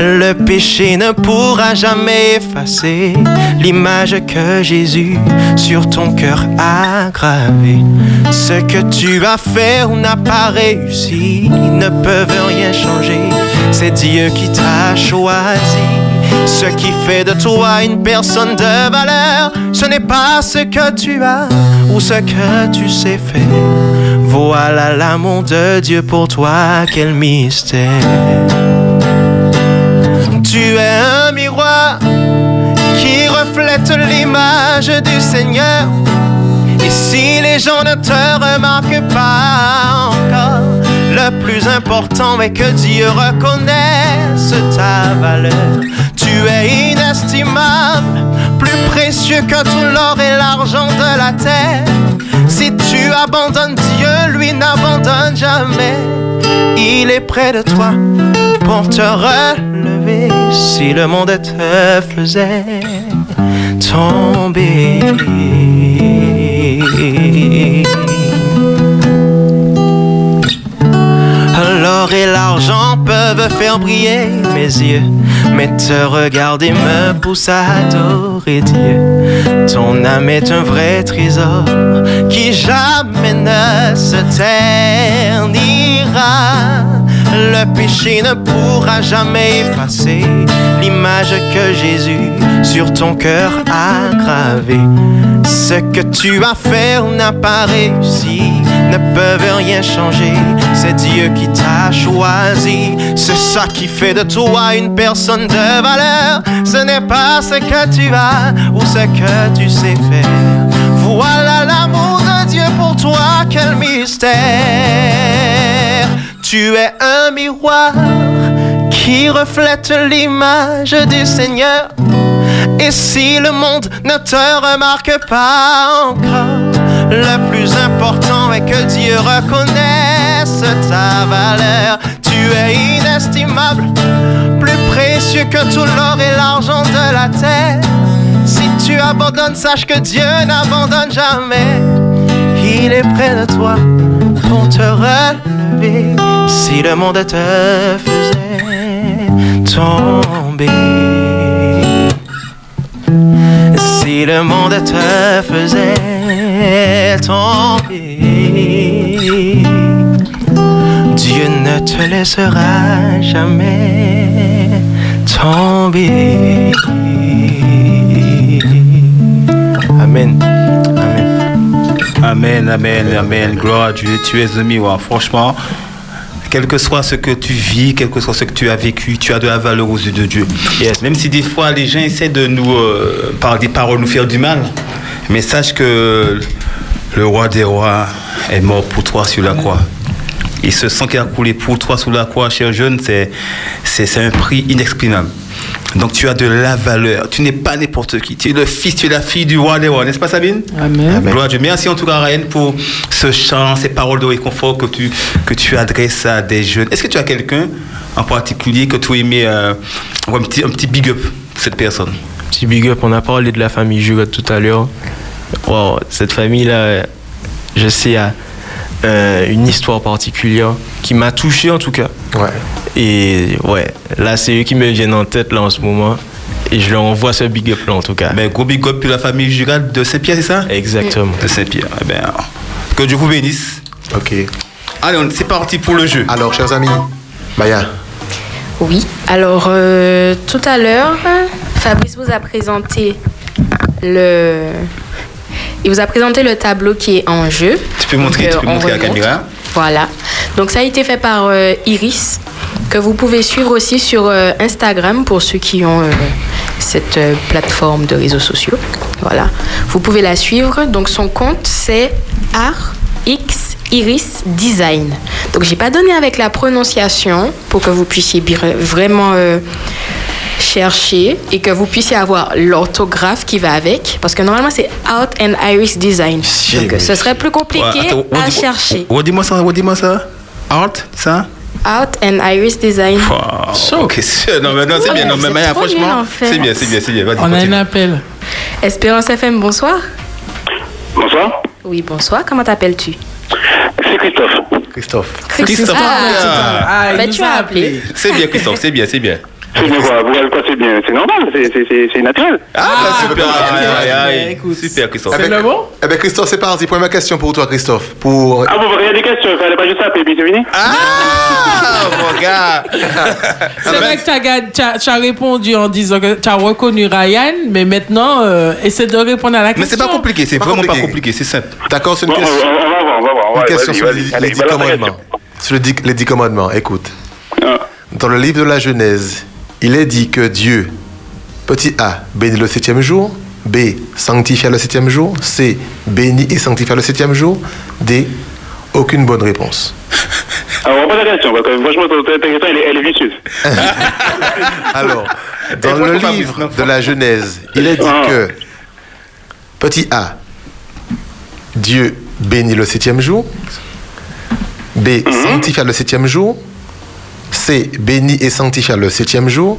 Le péché ne pourra jamais effacer l'image que Jésus sur ton cœur a gravée. Ce que tu as fait ou n'a pas réussi ne peuvent rien changer. C'est Dieu qui t'a choisi. Ce qui fait de toi une personne de valeur, ce n'est pas ce que tu as ou ce que tu sais faire. Voilà l'amour de Dieu pour toi, quel mystère. Tu es un miroir qui reflète l'image du Seigneur. Et si les gens ne te remarquent pas encore, le plus important est que Dieu reconnaisse ta valeur. Tu es inestimable, plus précieux que tout l'or et l'argent de la terre. Tu abandonnes Dieu, lui n'abandonne jamais. Il est près de toi pour te relever si le monde te faisait tomber. L'or et l'argent peuvent faire briller mes yeux, mais te regarder me pousse à adorer Dieu. Ton âme est un vrai trésor qui jamais ne se ternira. Le péché ne pourra jamais effacer l'image que Jésus sur ton cœur a gravée. Ce que tu as fait n'a pas réussi ne peuvent rien changer. C'est Dieu qui t'a choisi. C'est ça qui fait de toi une personne de valeur. Ce n'est pas ce que tu as ou ce que tu sais faire. Voilà l'amour de Dieu pour toi, quel mystère. Tu es un miroir qui reflète l'image du Seigneur. Et si le monde ne te remarque pas encore, le plus important est que Dieu reconnaisse ta valeur. Tu es inestimable, plus précieux que tout l'or et l'argent de la terre. Si tu abandonnes, sache que Dieu n'abandonne jamais. Il est près de toi pour te relever. Si le monde te faisait tomber. Si le monde te faisait tomber. Dieu ne te laissera jamais tomber. Amen. Amen, amen, amen. Gloire à Dieu. Tu es un miroir. Franchement, quel que soit ce que tu vis, quel que soit ce que tu as vécu, tu as de la valeur aux yeux de Dieu. Même si des fois les gens essaient de nous, euh, par des paroles, nous faire du mal, mais sache que le roi des rois est mort pour toi sur la croix. Et ce sang qui a coulé pour toi sous la croix, cher jeune, c'est un prix inexprimable. Donc tu as de la valeur. Tu n'es pas n'importe qui. Tu es le fils, tu es la fille du roi des rois, n'est-ce pas Sabine? Amen. Gloire à Dieu. Merci en tout cas Ryan pour ce chant, ces paroles de réconfort que tu, que tu adresses à des jeunes. Est-ce que tu as quelqu'un en particulier que tu aimais euh, un, petit, un petit big up pour cette personne? Petit big up, on a parlé de la famille Jugot tout à l'heure. Wow, cette famille-là, je sais, a euh, une histoire particulière qui m'a touché en tout cas. Ouais. Et ouais, là, c'est eux qui me viennent en tête là en ce moment. Et je leur envoie ce big up là en tout cas. Mais gros big up pour la famille Jugot de Saint-Pierre, c'est ça? Exactement. De Saint-Pierre. Eh bien, que Dieu vous bénisse. Ok. Allez, c'est parti pour le jeu. Alors, chers amis, Maya, Oui, alors euh, tout à l'heure, Fabrice vous a présenté le. Il vous a présenté le tableau qui est en jeu. Tu peux montrer, Donc, tu peux euh, on montrer à la caméra. Voilà. Donc ça a été fait par euh, Iris, que vous pouvez suivre aussi sur euh, Instagram pour ceux qui ont euh, cette euh, plateforme de réseaux sociaux. Voilà. Vous pouvez la suivre. Donc son compte c'est Art X Iris Design. Donc j'ai pas donné avec la prononciation pour que vous puissiez vraiment euh, chercher et que vous puissiez avoir l'orthographe qui va avec parce que normalement c'est Art and Iris Design. Donc ce serait plus compliqué Ouais, attends, à redis- chercher. Redis-moi ça, redis-moi ça. Art, ça? Art and Iris Design. Wow. Ok, c'est- non, mais non, c'est bien. Non, mais Maya, franchement, en fait. c'est bien, c'est bien, c'est bien. Vas-y, On a un appel. Espérance FM, bonsoir. Bonsoir. Oui, bonsoir. Comment t'appelles-tu? C'est Christophe. Christophe. Christophe. Ah, Ah, bah, tu as appelé. C'est bien, Christophe, c'est bien, c'est bien. C'est bien quoi C'est bien. C'est normal. C'est- C'est c'est- c'est naturel. Ah, bah, super. aïe, aïe, Super, Christophe. Eh ben, Eh ben, Christophe, c'est parti. Première question pour toi, Christophe. Pour... Ah, vous avez des questions. Il fallait pas juste appeler, puis c'est fini Ah, mon gars. C'est vrai que tu as, répondu en disant que tu as reconnu Ryan, mais maintenant, euh, essaie de répondre à la question. Mais c'est pas compliqué, c'est vraiment pas compliqué, c'est simple. D'accord, c'est une Bon, on, question. on- va voir, on va voir. Une question sur les, dix commandements. Sur les dix, les dix commandements, écoute. Ah. Dans le livre de la Genèse, il est dit que Dieu, petit a, bénit le septième jour, B, sanctifia le septième jour, C, bénit et sanctifia le septième jour, D, aucune bonne réponse. Alors, on va la question, parce que franchement, ta elle est- elle est vicieuse. Alors, dans le livre de la Genèse, il est dit Ah. que, petit a, Dieu bénit le septième jour, B, Mhm. sanctifia le septième jour, C, bénit et sanctifia le septième jour,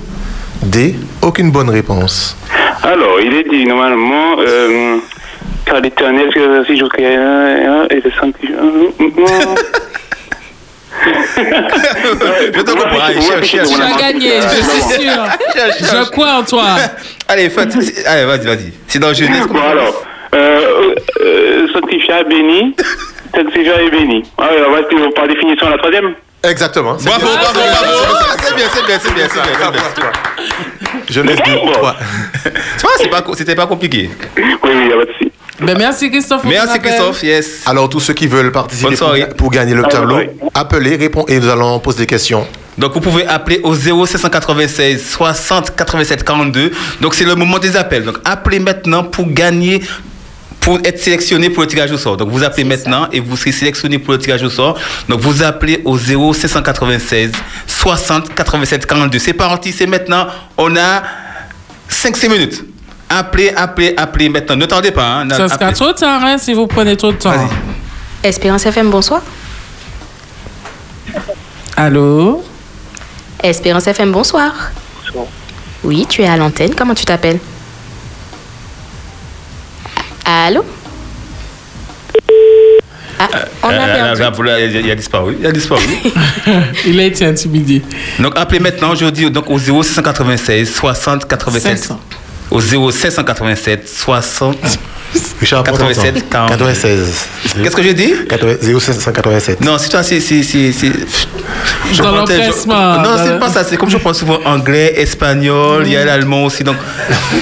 D, aucune bonne réponse. Alors, il est dit normalement, euh, car l'éternel, que si je crée un, et le sanctifie. Je te comprends. Tu as gagné, je suis sûr. Je crois en toi. Allez. Allez, vas-y, vas-y. C'est dans Genèse. Bon, alors, euh, euh, sanctifia, béni, sanctifia et béni. Ah, on va par définition la troisième. Exactement. c'est Bravo, bien. bravo, bravo. C'est bien, c'est bien, c'est bien, c'est bien. c'est bien. Genèse 2, 3. Tu vois, c'est pas co- c'était pas compliqué. Oui, oui, il y a pas de souci. Ben, merci Christophe. Merci. Christophe, yes. Alors, tous ceux qui veulent participer pour, gagner le tableau, appelez, répondez et nous allons poser des questions. Donc vous pouvez appeler au 0796 60 87 42. Donc c'est le moment des appels. Donc appelez maintenant pour gagner pour être sélectionné pour le tirage au sort. Donc vous appelez maintenant et vous serez sélectionné pour le tirage au sort. Donc vous appelez au 0796 60 87 42. C'est parti, c'est maintenant. On a 5-6 minutes. Appelez, appelez, appelez maintenant. Ne tardez pas. Hein. Ça sera trop tard hein, si vous prenez trop de temps. Espérance FM, bonsoir. Allô? Espérance FM, bonsoir. Oui, tu es à l'antenne. Comment tu t'appelles? Allô? Ah, on a Euh, perdu. euh, il a- il a disparu. Il a disparu. Il a été intimidé. Donc appelez maintenant aujourd'hui donc, au 0696 60 87. 500. Au 0787 60 Richard, prends ton 87 temps. 40. 96. Qu'est-ce que j'ai dit? 0587. Non, c'est toi, c'est. c'est- c'est- c'est- je Dans je- l'empressement, Non, c'est pas ça. C'est comme je prends souvent anglais, espagnol, il y a l'allemand aussi. Donc,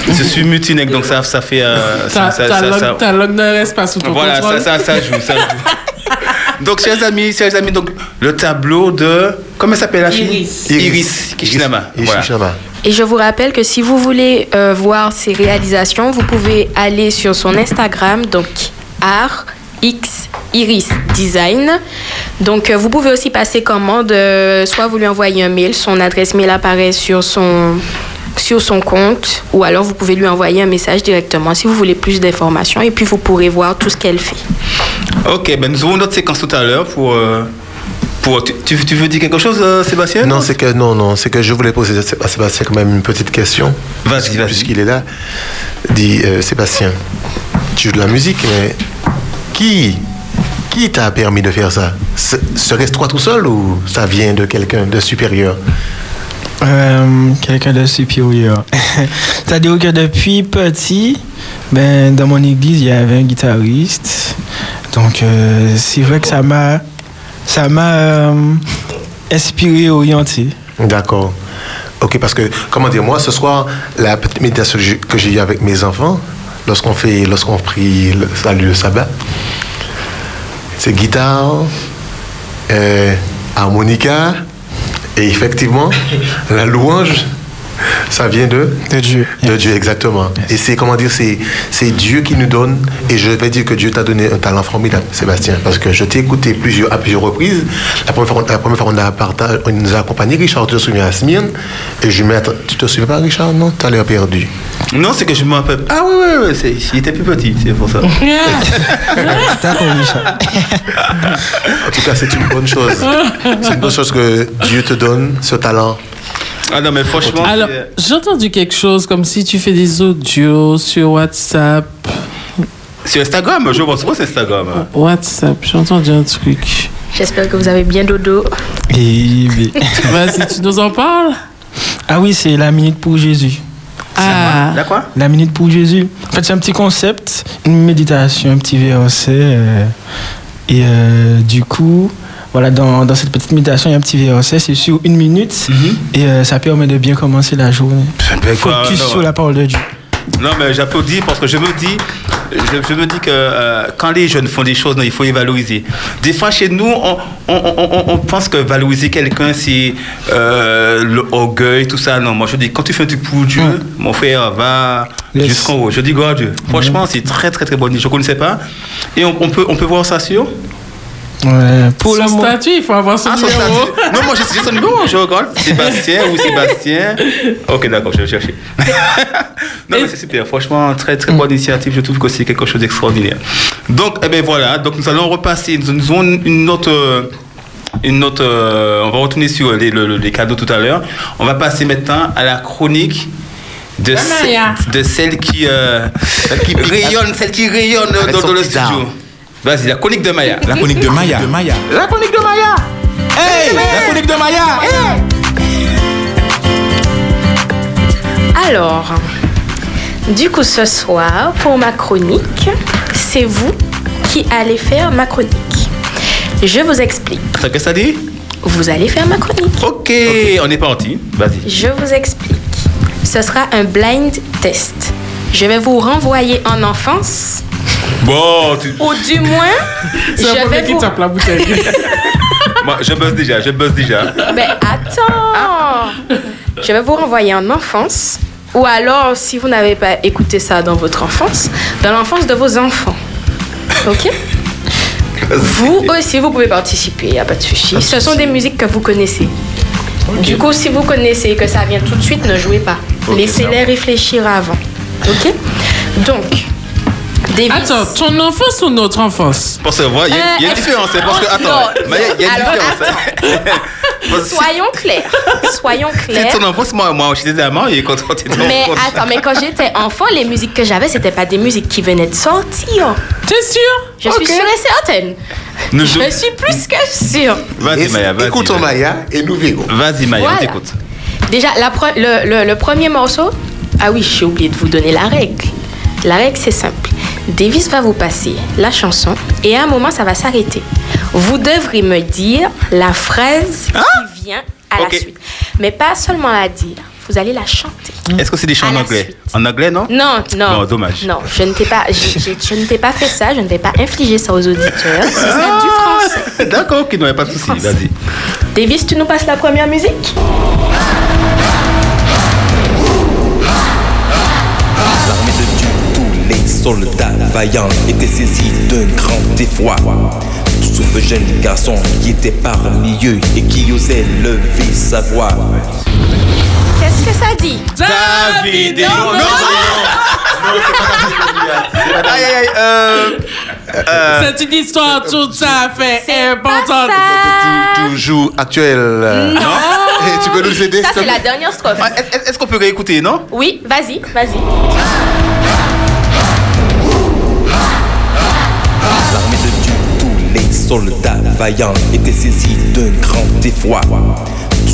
je suis multilingue, donc ça, ça fait. euh, ça- Ta, ça- ta ça- langue, ça- ta langue ne reste pas sous ton Voilà, contrôle. ça, ça, ça joue, ça joue. Donc, chers amis, chers amis, donc, le tableau de. Comment elle s'appelle la fille? Iris. Iris Kishinama. Iris Voilà. Et je vous rappelle que si vous voulez euh, voir ses réalisations, vous pouvez aller sur son Instagram, donc art. Donc euh, vous pouvez aussi passer commande, euh, soit vous lui envoyez un mail, son adresse mail apparaît sur son sur son compte, ou alors vous pouvez lui envoyer un message directement si vous voulez plus d'informations, et puis vous pourrez voir tout ce qu'elle fait. Ok, ben nous aurons notre séquence tout à l'heure pour. Pour tu, tu- tu veux dire quelque chose, euh, Sébastien? Non, c'est que non, non, c'est que je voulais poser à Sébastien quand même une petite question. Vas-y, vas-y. Puisqu'il est là, dit euh, Sébastien, tu joues de la musique, mais qui, qui t'a permis de faire ça? Se- Serait-ce toi tout seul ou ça vient de quelqu'un de supérieur? Euh, Quelqu'un de supérieur. C'est-à-dire que depuis petit, ben, dans mon église, il y avait un guitariste. Donc, euh, c'est vrai que ça m'a, ça m'a euh, inspiré, orienté. D'accord. Ok, parce que, comment dire, moi, ce soir, la petite méditation que j'ai- eue avec mes enfants, lorsqu'on fait, lorsqu'on prie le salut le sabbat, c'est guitare, euh, harmonica, et effectivement, la louange, ça vient de? De Dieu. De Dieu, exactement. Et c'est, comment dire, c'est, c'est Dieu qui nous donne, et je vais dire que Dieu t'a donné un talent formidable, Sébastien, parce que je t'ai écouté plusieurs, à plusieurs reprises. La première fois, qu'on- la première fois qu'on a partagé, on nous a accompagné, Richard, tu te souviens à Smyrne, et je me attends, tu te souviens pas, Richard? Non, tu as l'air perdu. Non, c'est que je me rappelle. Ah oui, oui, oui, c'est- il était plus petit, c'est pour ça. En tout cas, c'est une bonne chose. C'est une bonne chose que Dieu te donne, ce talent. Ah non, mais franchement. Alors, c'est- j'ai entendu quelque chose comme si tu fais des audios sur WhatsApp. Sur Instagram, je souvent sur Instagram. WhatsApp, j'ai entendu un truc. J'espère que vous avez bien dodo. Et, mais- Vas-y, tu nous en parles? Ah oui, c'est la minute pour Jésus. Ah, Là quoi? La minute pour Jésus. En fait, c'est un petit concept, une méditation, un petit verset. euh, et euh, du coup, voilà, dans, dans cette petite méditation, il y a un petit verset, c'est sur une minute. Et euh, ça permet de bien commencer la journée. Focus sur la parole de Dieu. Non, mais j'applaudis parce que je me dis, je, je me dis que euh, quand les jeunes font des choses, non, il faut les valoriser. Des fois, chez nous, on, on, on- on- pense que valoriser quelqu'un, c'est euh, l'orgueil, tout ça. Non, moi, je dis, quand tu fais un truc pour Dieu, mon frère, va Yes. jusqu'en haut. Je dis, gloire Dieu. Franchement, c'est très, très, très idée. Je ne connaissais pas. Et on, on peut, on peut voir ça sur Ouais, pour son l'amour. statut, il faut avoir son Ah, son numéro. statut. Non, moi, j'ai j'ai son numéro. Je regarde Sébastien ou Sébastien? Ok, d'accord, je vais le chercher. non, mais c'est super. Franchement, très, très bonne initiative. Je trouve que c'est quelque chose d'extraordinaire. Donc, eh ben voilà. Donc, nous allons repasser. Nous, nous avons une autre. euh, Une autre, euh, on va retourner sur les, le- le- les cadeaux tout à l'heure. On va passer maintenant à la chronique de, ce- de celle qui, euh, rayonne, celle qui rayonne dans, le studio. Vas-y, la chronique de Maya. La chronique de Maya. La chronique de Maya. Hey, la chronique de Maya. Alors, du coup, ce soir, pour ma chronique, c'est vous qui allez faire ma chronique. Je vous explique. Qu'est-ce que ça dit? Vous allez faire ma chronique. ok, on est parti. Vas-y. Je vous explique. Ce sera un blind test. Je vais vous renvoyer en enfance, Bon, tu- ou du moins, je premier vais qui vous... tape la bouteille. moi, je buzz déjà, je buzz déjà. Mais attends Je vais vous renvoyer en enfance, ou alors, si vous n'avez pas écouté ça dans votre enfance, dans l'enfance de vos enfants. Ok? Vous aussi, vous pouvez participer, il n'y a pas de souci. Ce sont des musiques que vous connaissez. Du coup, si vous connaissez et que ça vient tout de suite, ne jouez pas. Laissez-les réfléchir avant. Ok Donc, Davis. Attends, ton enfance ou notre enfance? Parce que, voilà, il y, a- une Euh, différence. hein, Parce que, attends, il y a une alors, différence. Soyons clairs. Soyons C'est clairs. ton enfance, moi, moi, j'étais d'amant et quand on était Mais attends, mais quand j'étais enfant, les musiques que j'avais, c'était pas des musiques qui venaient de sortir. T'es sûr? Je suis sûre et certaine. Nous Je suis plus que sûre. Vas-y, Maya, vas-y. Écoutons Maya et nous verrons. Vas-y, Maya, Voilà. on t'écoute. Déjà, la pre- le, le- le premier morceau, ah oui, j'ai oublié de vous donner la règle. La règle, c'est simple. Davis va vous passer la chanson et à un moment, ça va s'arrêter. Vous devrez me dire la phrase qui vient à Ah! La suite. Mais pas seulement la dire, vous allez la chanter. Est-ce que c'est des chants en la anglais suite. En anglais, non Non, non. Non, dommage. Non, je ne t'ai pas, je ne t'ai pas fait ça, je ne vais pas infliger ça aux auditeurs. Ce sera du français. D'accord, ok, non, y a pas de souci, vas-y. Davis, tu nous passes la première musique? Soldats vaillants étaient saisis d'un grand effroi. Tout ce jeune garçon qui était parmi eux et qui osait lever sa voix. Qu'est-ce que ça dit? David et Non, non, non, Aïe, aïe, aïe, euh. euh, C'est une histoire tout à fait importante. Toujours actuel. Non. Et tu peux nous aider Ça, c'est la dernière strophe. Est-ce est-ce qu'on peut réécouter, non? Oui, vas-y, vas-y. Soldats vaillants étaient saisis d'un grand effroi.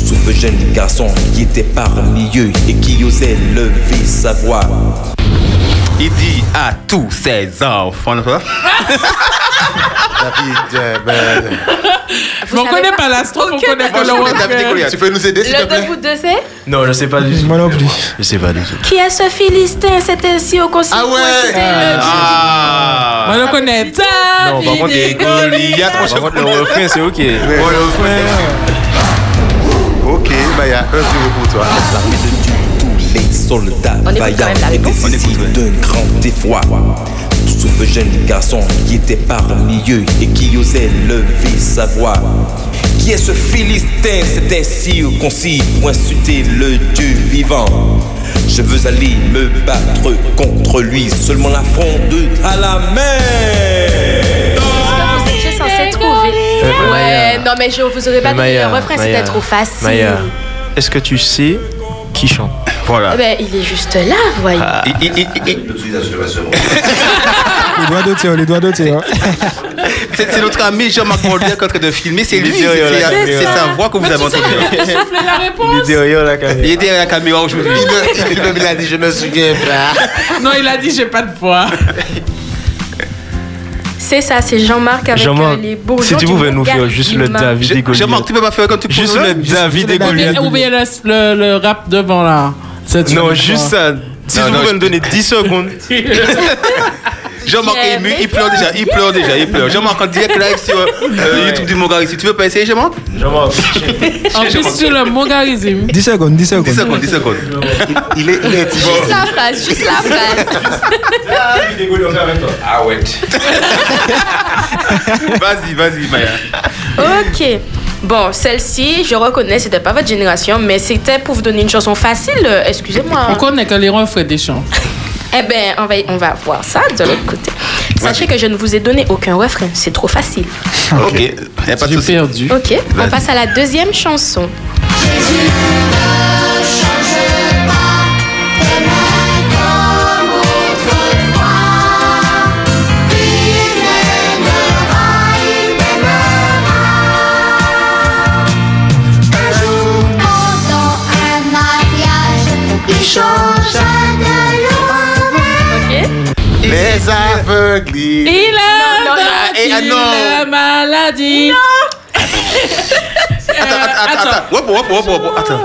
Tout ce jeune garçon qui était parmi eux et qui osait lever sa voix. Il dit à tous ses enfants. David, euh, ben, on connaît pas? la strophe, on connaît pas le moi, je connais David et refrain. Goliath. Tu peux nous aider s'il te Le de plaît? Vous deux, c'est Non, je sais pas du tout. Moi non plus. Je sais pas du tout. Qui est ce Philistin? C'était ainsi au concile. Ah ouais le Dieu. Ah Moi, on connaît Non, par David contre, les Goliath. Par contre, le refrain, c'est ok. Ok, Maya, un zéro pour toi. Les soldats On écoute quand vaillants même la étaient réponse. saisis d'un grand effroi. Tout ce jeune garçon qui était parmi eux et qui osait lever sa voix. Qui est ce Philistin, cet incirconcis pour insulter le Dieu vivant Je veux aller me battre contre lui, seulement la fronde à la main. Censé trouver. Euh, Ouais, Maya. non, mais je vous aurais pas donné Maya, le refrain, c'était trop facile. Maya, est-ce que tu sais qui chante Voilà. Eh ben, il est juste là, voyez. Il- il- il- il- Les doigts d'auteur, les doigts d'auteur. C'est c'est notre ami Jean-Marc Mordier qui est en train de filmer, c'est lui, Il est c'est sa voix que vous avez entendue. La réponse. derrière la caméra. Il est derrière la caméra aujourd'hui. Il il il a dit, je me souviens pas. Non, il a dit j'ai pas de voix. C'est ça, c'est Jean-Marc avec Jean-Marc, euh, les beaux si gens tu pouvais nous faire juste le. David et Goliath. Jean-Marc, tu peux pas faire comme tu Juste peux le David et Goliath. Ou bien le, rap devant là. Non, juste ça. Si tu pouvais me donner 10 secondes. Jean-Marc est ému, il pleure déjà, il pleure déjà, il pleure. Jean-Marc en direct live sur euh, YouTube du Montgari. Si tu veux pas essayer, Jean-Marc En plus, sur le mongarisme. 10 secondes, 10 secondes. 10 secondes, 10 secondes. Il est, il est Juste la phrase, juste la phrase. Ah ouais. vas-y, vas-y, Maya. Ok. Bon, celle-ci, je reconnais, c'était pas votre génération, mais c'était pour vous donner une chanson facile. euh, Excusez-moi. On connaît que les refrains des chants. Eh ben, on va, on va voir ça de l'autre côté. Sachez que je ne vous ai donné aucun refrain, c'est trop facile. Ok, y a pas de perdu. Ok, on passe à la deuxième chanson. Il a Non, eh, ah, non. la maladie. Attends, attends, attends, attends. Hop, hop, hop, hop, Attends.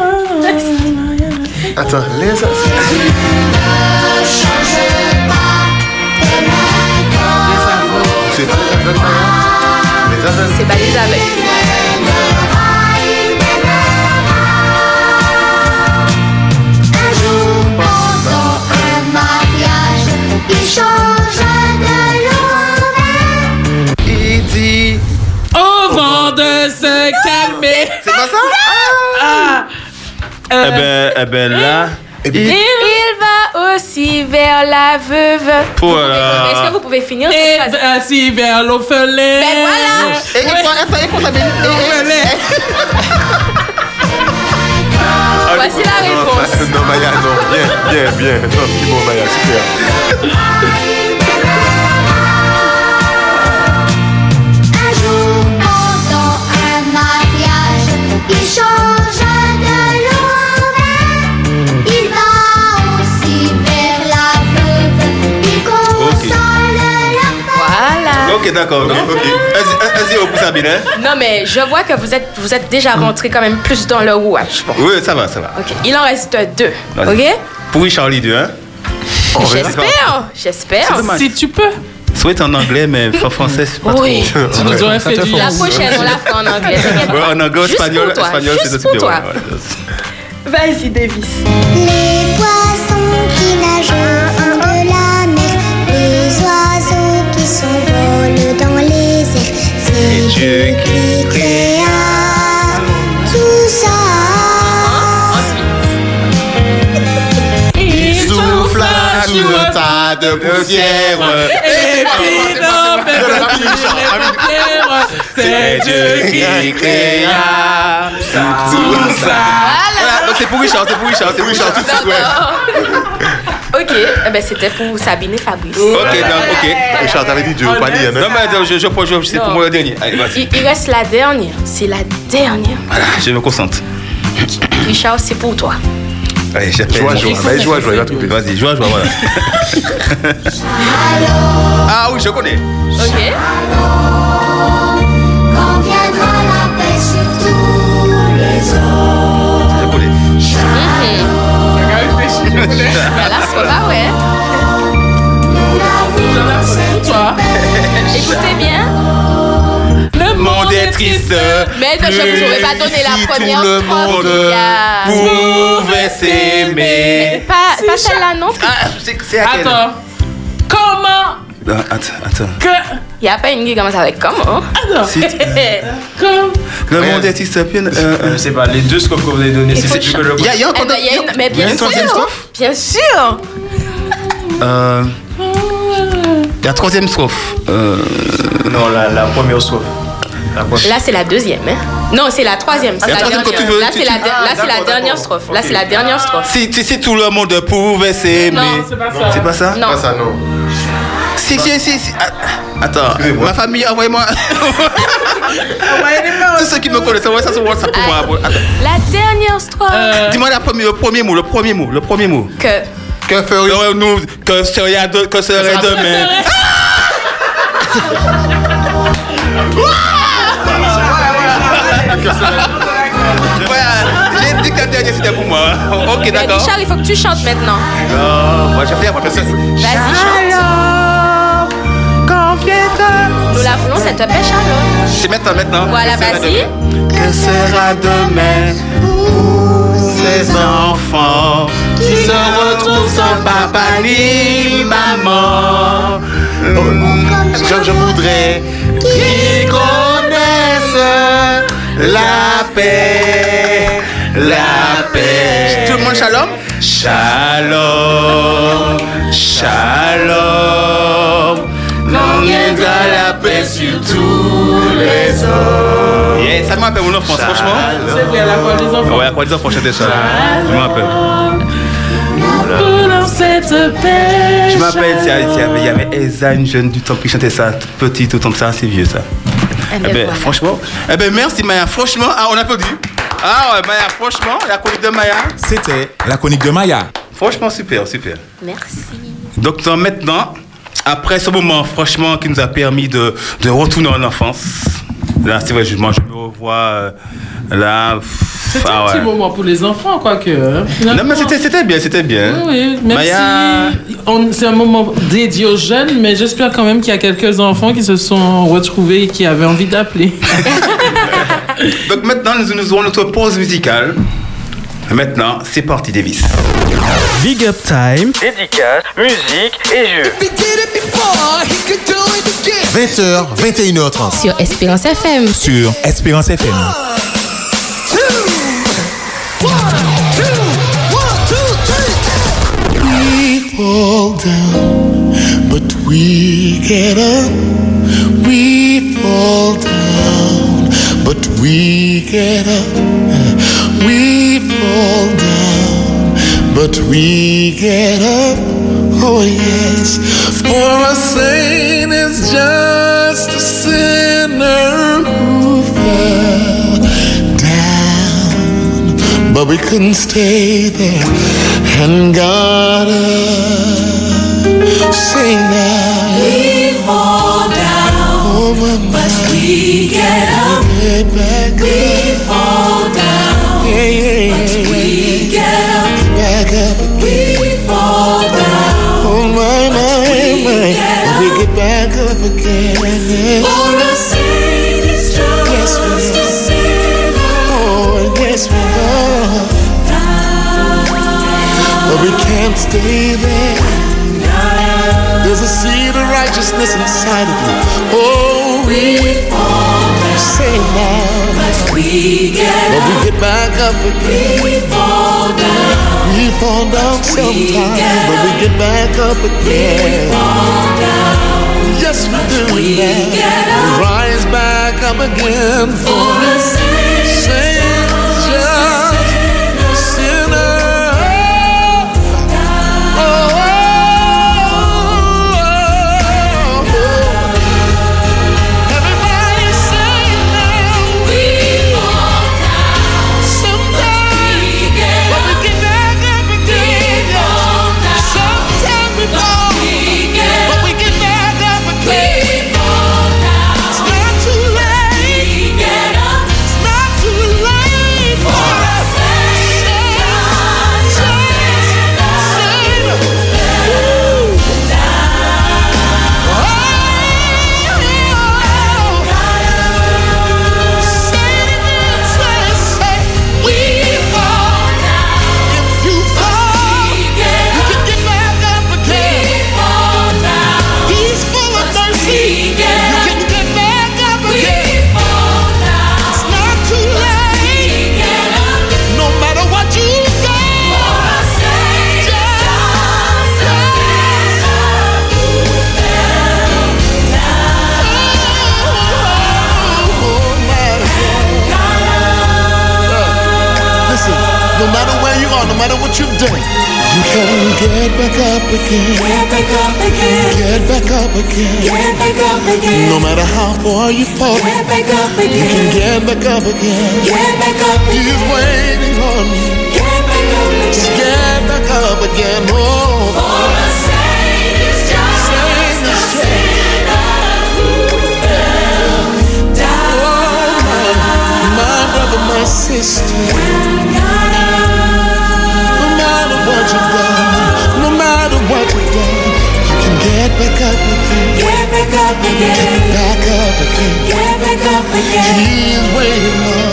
Attends, les aveugles. C'est. C'est pas les aveugles. Il de se calmer. C'est pas ça? Ah. Eh ben, eh ben là, Et puis- Il va aussi vers la veuve. Là là. Est-ce que vous pouvez finir Et cette phrase? ainsi vers l'orphelin. Ben voilà. Et, et, quoi- attends, et dire Voici la réponse. Non, Maya, non. Bien, bien, bien. Non, bon, Maya, super. Ok, d'accord. ok, ok. Un- un- un zéro pour Sabine, hein Non, mais je vois que vous êtes, vous êtes déjà rentré quand même plus dans le rouage. Bon. Oui, ça va, ça va. Ok. Il en reste deux. Ok? Pour Charlie 2, hein J'espère. J'espère. Si tu peux. Souhaite en anglais, mais en français, c'est pas Oui. trop. Tu nous aurais fait du La prochaine, on la fera en anglais. Ouais, en anglais, Juste espagnol, pour toi, espagnol, c'est juste aussi pour bien. ouais. Vas-y, Davis. Les poissons qui nagent c'est Dieu qui créa tout ça. Il Souffle sous le tas de poussière. Et puis mais c'est Dieu qui créa tout ça. Donc c'est pour Richard, c'est pour Richard, c'est pour Richard tout de suite, ouais. Ok, eh ben, c'était pour Sabine et Fabrice. Ok, donc, ok. Richard, t'avais dit Dieu, pas dit, hein, Non, mais attends, je, je, je, je- c'est pour moi le dernier. Allez, vas-y. Il, il reste la dernière. C'est la dernière. Voilà, je me concentre. Richard, c'est pour toi. Allez, j'appelle. Joie, joie. Vas-y, joie, joie, il va trouver. Vas-y, joie, joie, voilà. ah oui, je connais. Ok. Quand viendra la paix sur tous les hommes. Ben là, c'est pas ouais. Toi. Écoutez bien. Le Monde est triste. Mais je vous aurais pas donné la première le monde pouvait s'aimer. Pas, pas celle-là non Ah, c'est c'est Attends. Comment Non, attends, attends. que. Il n'y a pas une qui commence avec comment. Attends. Si- Comme. Le monde est triste. bien, euh, Je sais pas, les deux scopes que vous avez donnés, Il c'est plus que le Il y a, il y a encore il y a une- mais bien sûr. strophe Bien sûr. Euh, La troisième strophe. Euh, Non, la, la première strophe. Là, c'est la deuxième. Hein. Non, c'est la troisième. C'est La la troisième, quand dernière. tu veux, Là, c'est la, tu- de- là, c'est la dernière strophe. Là, c'est la dernière strophe. si, si, si tout le monde pouvait s'aimer. Non, c'est pas ça. C'est pas ça? Non. Pas ça, non. Si, si, si, si. Ah, Attends, ma famille, envoyez-moi. Tous ceux qui me connaissent, envoyez ça sur WhatsApp pour moi. Attends. La dernière strophe. Euh, Dis-moi la première- le premier mot, le premier mot, le premier mot. Que. Que feriez Que serait, de- que serait demain? Voilà, j'ai dit que le dernier c'était pour moi. Ok, Mais d'accord. Richard, il faut que tu chantes maintenant. Non, moi j'ai fait après ça. Vas-y, chante. La Charlotte. C'est maintenant, maintenant. Voilà, Que sera vas-y. Que sera demain pour ces enfants qui se retrouvent sans papa ni maman je, je voudrais Qui connaissent la paix, la paix. Tout le monde shalom Shalom, shalom. Quand viendra la paix sur tous les hommes. Yeah, ça me rappelle mon enfance, franchement. C'est vrai, la des enfants. Ouais, à quoi les enfants chantaient ça Je me rappelle. Pour cette paix. Je me rappelle, il y avait- Elsa, une jeune du temps qui chantait ça, toute petite, autant que ça, c'est vieux ça. Eh Eh bien, ben, voilà. franchement, eh ben, merci Maya, franchement, ah, on applaudit. Ah ouais, Maya, franchement, la chronique de Maya, C'était la chronique de Maya. franchement, super, super. Merci. Donc donc, maintenant, après ce moment, franchement, qui nous a permis de, de retourner en enfance, là, c'est vrai, je, moi, je me revois euh, là. C'était ah un ouais. petit moment pour les enfants, quoique. hein, Non, mais c'était bien, c'était bien. Oui, même Maya, si c'est un moment dédié aux jeunes, mais j'espère quand même qu'il y a quelques enfants qui se sont retrouvés et qui avaient envie d'appeler. donc maintenant, nous, nous aurons notre pause musicale. Maintenant, c'est parti, Davis. Big Up Time, Dédicace, musique et jeux. 20h, 21h30. Sur Espérance FM. sur Espérance FM. One, two, one, two, three. fall down, but we get up. We fall down, but we get up. We fall down, but we get up. Oh, yes. For a saint is just a sinner who fell down. But we couldn't stay there and got up. Uh, Sing now. We fall down, oh, but we get up. Get back We fall we get back up. We fall down, Oh. We get back up again. for a a sinner. Oh, yes, we. But we can't stay there. There's a seed of righteousness inside of you. Oh, We fall down, say now. But we get But we get back up again. We fall down, We fall down sometimes, but we get back up again. fall down, Yes, we do we up. Rise back up again for a saint get back up again. Get back up again, Get back up again. get back up again. No matter how far you fall, Get back up you can get back up again. get back up He's waiting on you. get back up Just again. get back up again. Oh, For a saint is just a sinner who fell down. my brother, my sister. No matter what you've done, back up again. Get back up again, Back up again. get back up again, He's waiting on.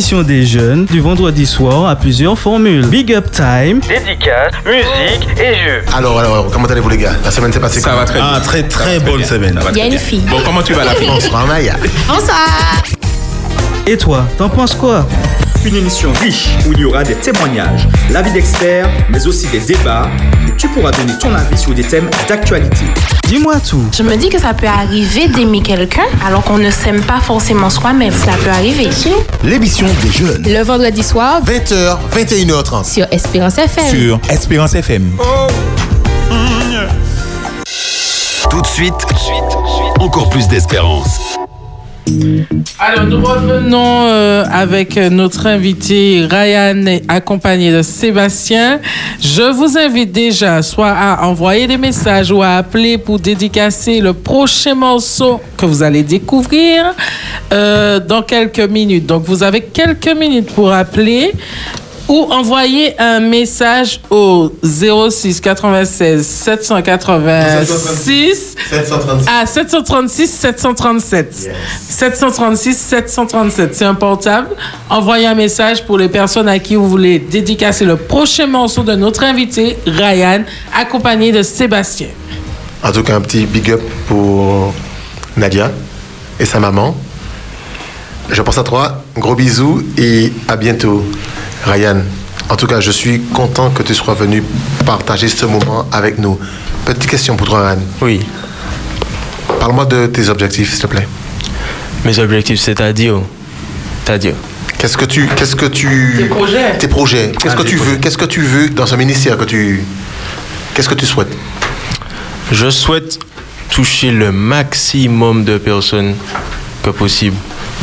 L'émission des jeunes du vendredi soir a plusieurs formules. Big Up Time, Dédicace, musique et jeux. Alors, alors, comment allez-vous les gars? La semaine s'est passée Ça va très bien. Ah, très, très bonne semaine. Il y a une fille. Bon, comment tu vas la fille? Bonsoir Maya. Bonsoir. et toi, t'en penses quoi? Une émission riche où il y aura des témoignages, l'avis d'experts, mais aussi des débats. Et tu pourras donner ton avis sur des thèmes d'actualité. Dis-moi tout. Je me dis que ça peut arriver d'aimer quelqu'un alors qu'on ne s'aime pas forcément soi-même. Ça peut arriver. L'émission des jeunes. Le vendredi soir 20h, 21h30. sur Espérance FM. Sur Espérance FM. Tout de suite, encore plus d'espérance. Alors, nous revenons euh, avec notre invité Ryan, accompagné de Sébastien. Je vous invite déjà soit à envoyer des messages ou à appeler pour dédicacer le prochain morceau que vous allez découvrir euh, dans quelques minutes. Donc, vous avez quelques minutes pour appeler ou envoyer un message au 06 96 786 à 736 737. 736 737, c'est un portable. Envoyez un message pour les personnes à qui vous voulez dédicacer le prochain morceau de notre invité, Ryan, accompagné de Sébastien. En tout cas, un petit big up pour Nadia et sa maman. Je pense à toi. Gros bisous et à bientôt, Ryan. En tout cas, je suis content que tu sois venu partager ce moment avec nous. Petite question pour toi, Ryan. Oui. Parle-moi de tes objectifs, s'il te plaît. Mes objectifs, c'est-à-dire C'est-à-dire Qu'est-ce que tu, qu'est-ce que tu, Tes projets. tes projets. Qu'est-ce Ah, que tu veux, projets. qu'est-ce que tu veux dans ce ministère que tu, qu'est-ce que tu souhaites? Je souhaite toucher le maximum de personnes que possible.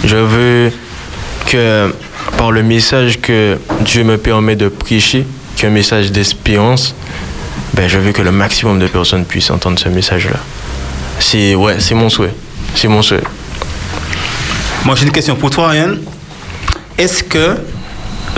Je veux que par le message que Dieu me permet de prêcher, qui est un message d'espérance, ben, je veux que le maximum de personnes puissent entendre ce message-là. C'est ouais, mon souhait. C'est mon souhait. Moi, j'ai une question pour toi, Ryan. Est-ce que.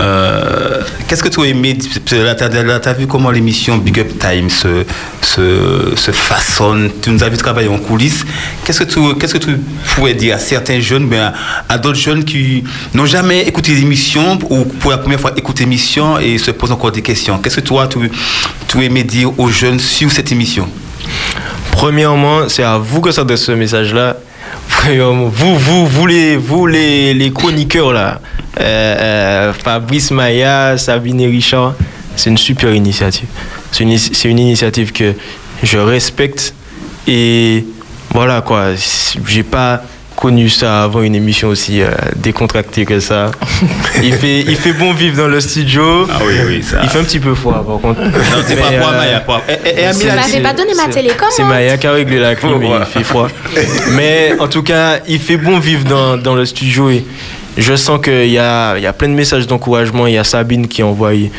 euh, Qu'est-ce que tu as aimé tu as, vu comment l'émission Big Up Time se, se, se façonne? Tu nous as vu travailler en coulisses. Qu'est-ce que tu, qu'est-ce que tu pourrais dire à certains jeunes, mais à, à d'autres jeunes qui n'ont jamais écouté l'émission ou pour la première fois écoutent l'émission et se posent encore des questions? Qu'est-ce que toi, tu, tu aimais dire aux jeunes sur cette émission? Premièrement, c'est à vous que s'adresse ce message-là. Vous, vous, vous les, vous les, chroniqueurs là, Euh, euh, Fabrice Maya, Sabine Richard, c'est une super initiative. C'est une, une initiative que je respecte et voilà quoi. J'ai pas connu ça avant une émission aussi euh, décontractée que ça. Il fait, il fait bon vivre dans le studio. Ah oui, oui, ça. Il fait un petit peu froid par contre. Non, c'est pas Mais, pour euh, Maya. Pour... Et, et, et Vous Amina, m'avez pas donné ma télécommande. c'est Maya qui a réglé la clim, et il fait froid. Mais en tout cas, il fait bon vivre dans, dans le studio et je sens qu'il y a, il y a plein de messages d'encouragement. Il y a Sabine qui a envoyé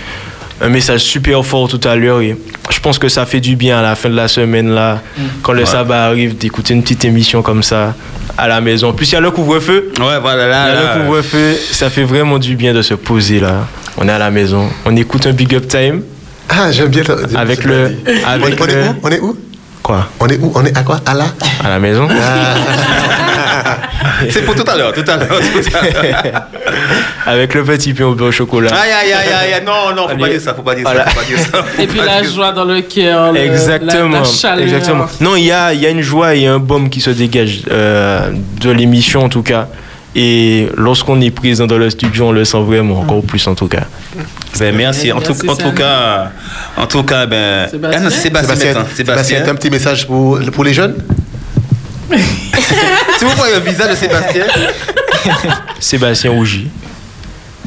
un message super fort tout à l'heure et je pense que ça fait du bien à la fin de la semaine là, quand le Ouais. sabbat arrive, d'écouter une petite émission comme ça à la maison. En plus, il y a le couvre-feu. Ouais, voilà, Il y là. a là. le couvre-feu, ça fait vraiment du bien de se poser là. On est à la maison, on écoute un big up time. Ah, j'aime bien. le- Avec le, avec on, est le- où? On est où? Quoi? On est où? On est à quoi? À la? À la maison. C'est pour tout à l'heure, tout à l'heure, tout à l'heure. Avec le petit pain au beurre au chocolat. Aïe, aïe, aïe, aïe, aïe, non, non, faut pas Allez. dire ça, faut pas dire Voilà. ça, faut pas dire ça. Et puis pas la joie dans le cœur, le- Exactement. la, la chaleur. Exactement. Non, il y a, il y a une joie et un baume qui se dégage euh, de l'émission en tout cas. Et lorsqu'on est présent dans le studio, on le sent vraiment encore plus en tout cas. Ben, merci. En tout, Merci, en tout cas, en tout cas, ben. Sébastien? Ah non, c'est Sébastien. Sébastien. Sébastien, un petit message pour, pour les jeunes? Si vous voyez le visage de Sébastien, Sébastien rougit.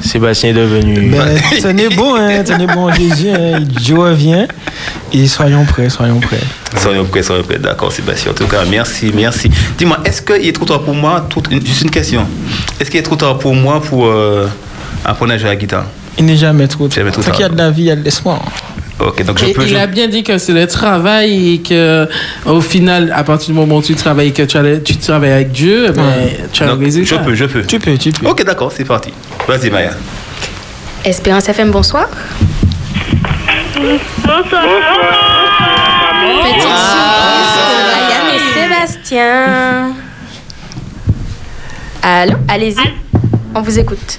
Sébastien est devenu. Ben, tenez bon, hein, tenez bon Jésus, hein, Dieu revient. Et soyons prêts, soyons prêts. soyons prêts, soyons prêts. D'accord, Sébastien. En tout cas, merci, merci. Dis-moi, est-ce qu'il est trop tard pour moi? Tout- Juste une question. Est-ce qu'il est trop tard pour moi pour euh, apprendre à jouer à la guitare? Il n'est jamais trop tard. Jamais trop Tant qu'il y a de la vie, il y a de l'espoir. Ok, donc je Et peux. il je- a bien dit que c'est le travail et que au final, à partir du moment où tu travailles, que tu, travailles avec Dieu, eh ben, tu as Donc, le résultat. je peux, je peux. Tu peux, tu peux. Ok, d'accord, c'est parti. Vas-y, Maya. Espérance FM, bonsoir. Bonsoir. Petite surprise pour Ryan et Sébastien. Allô, allez-y. On vous écoute.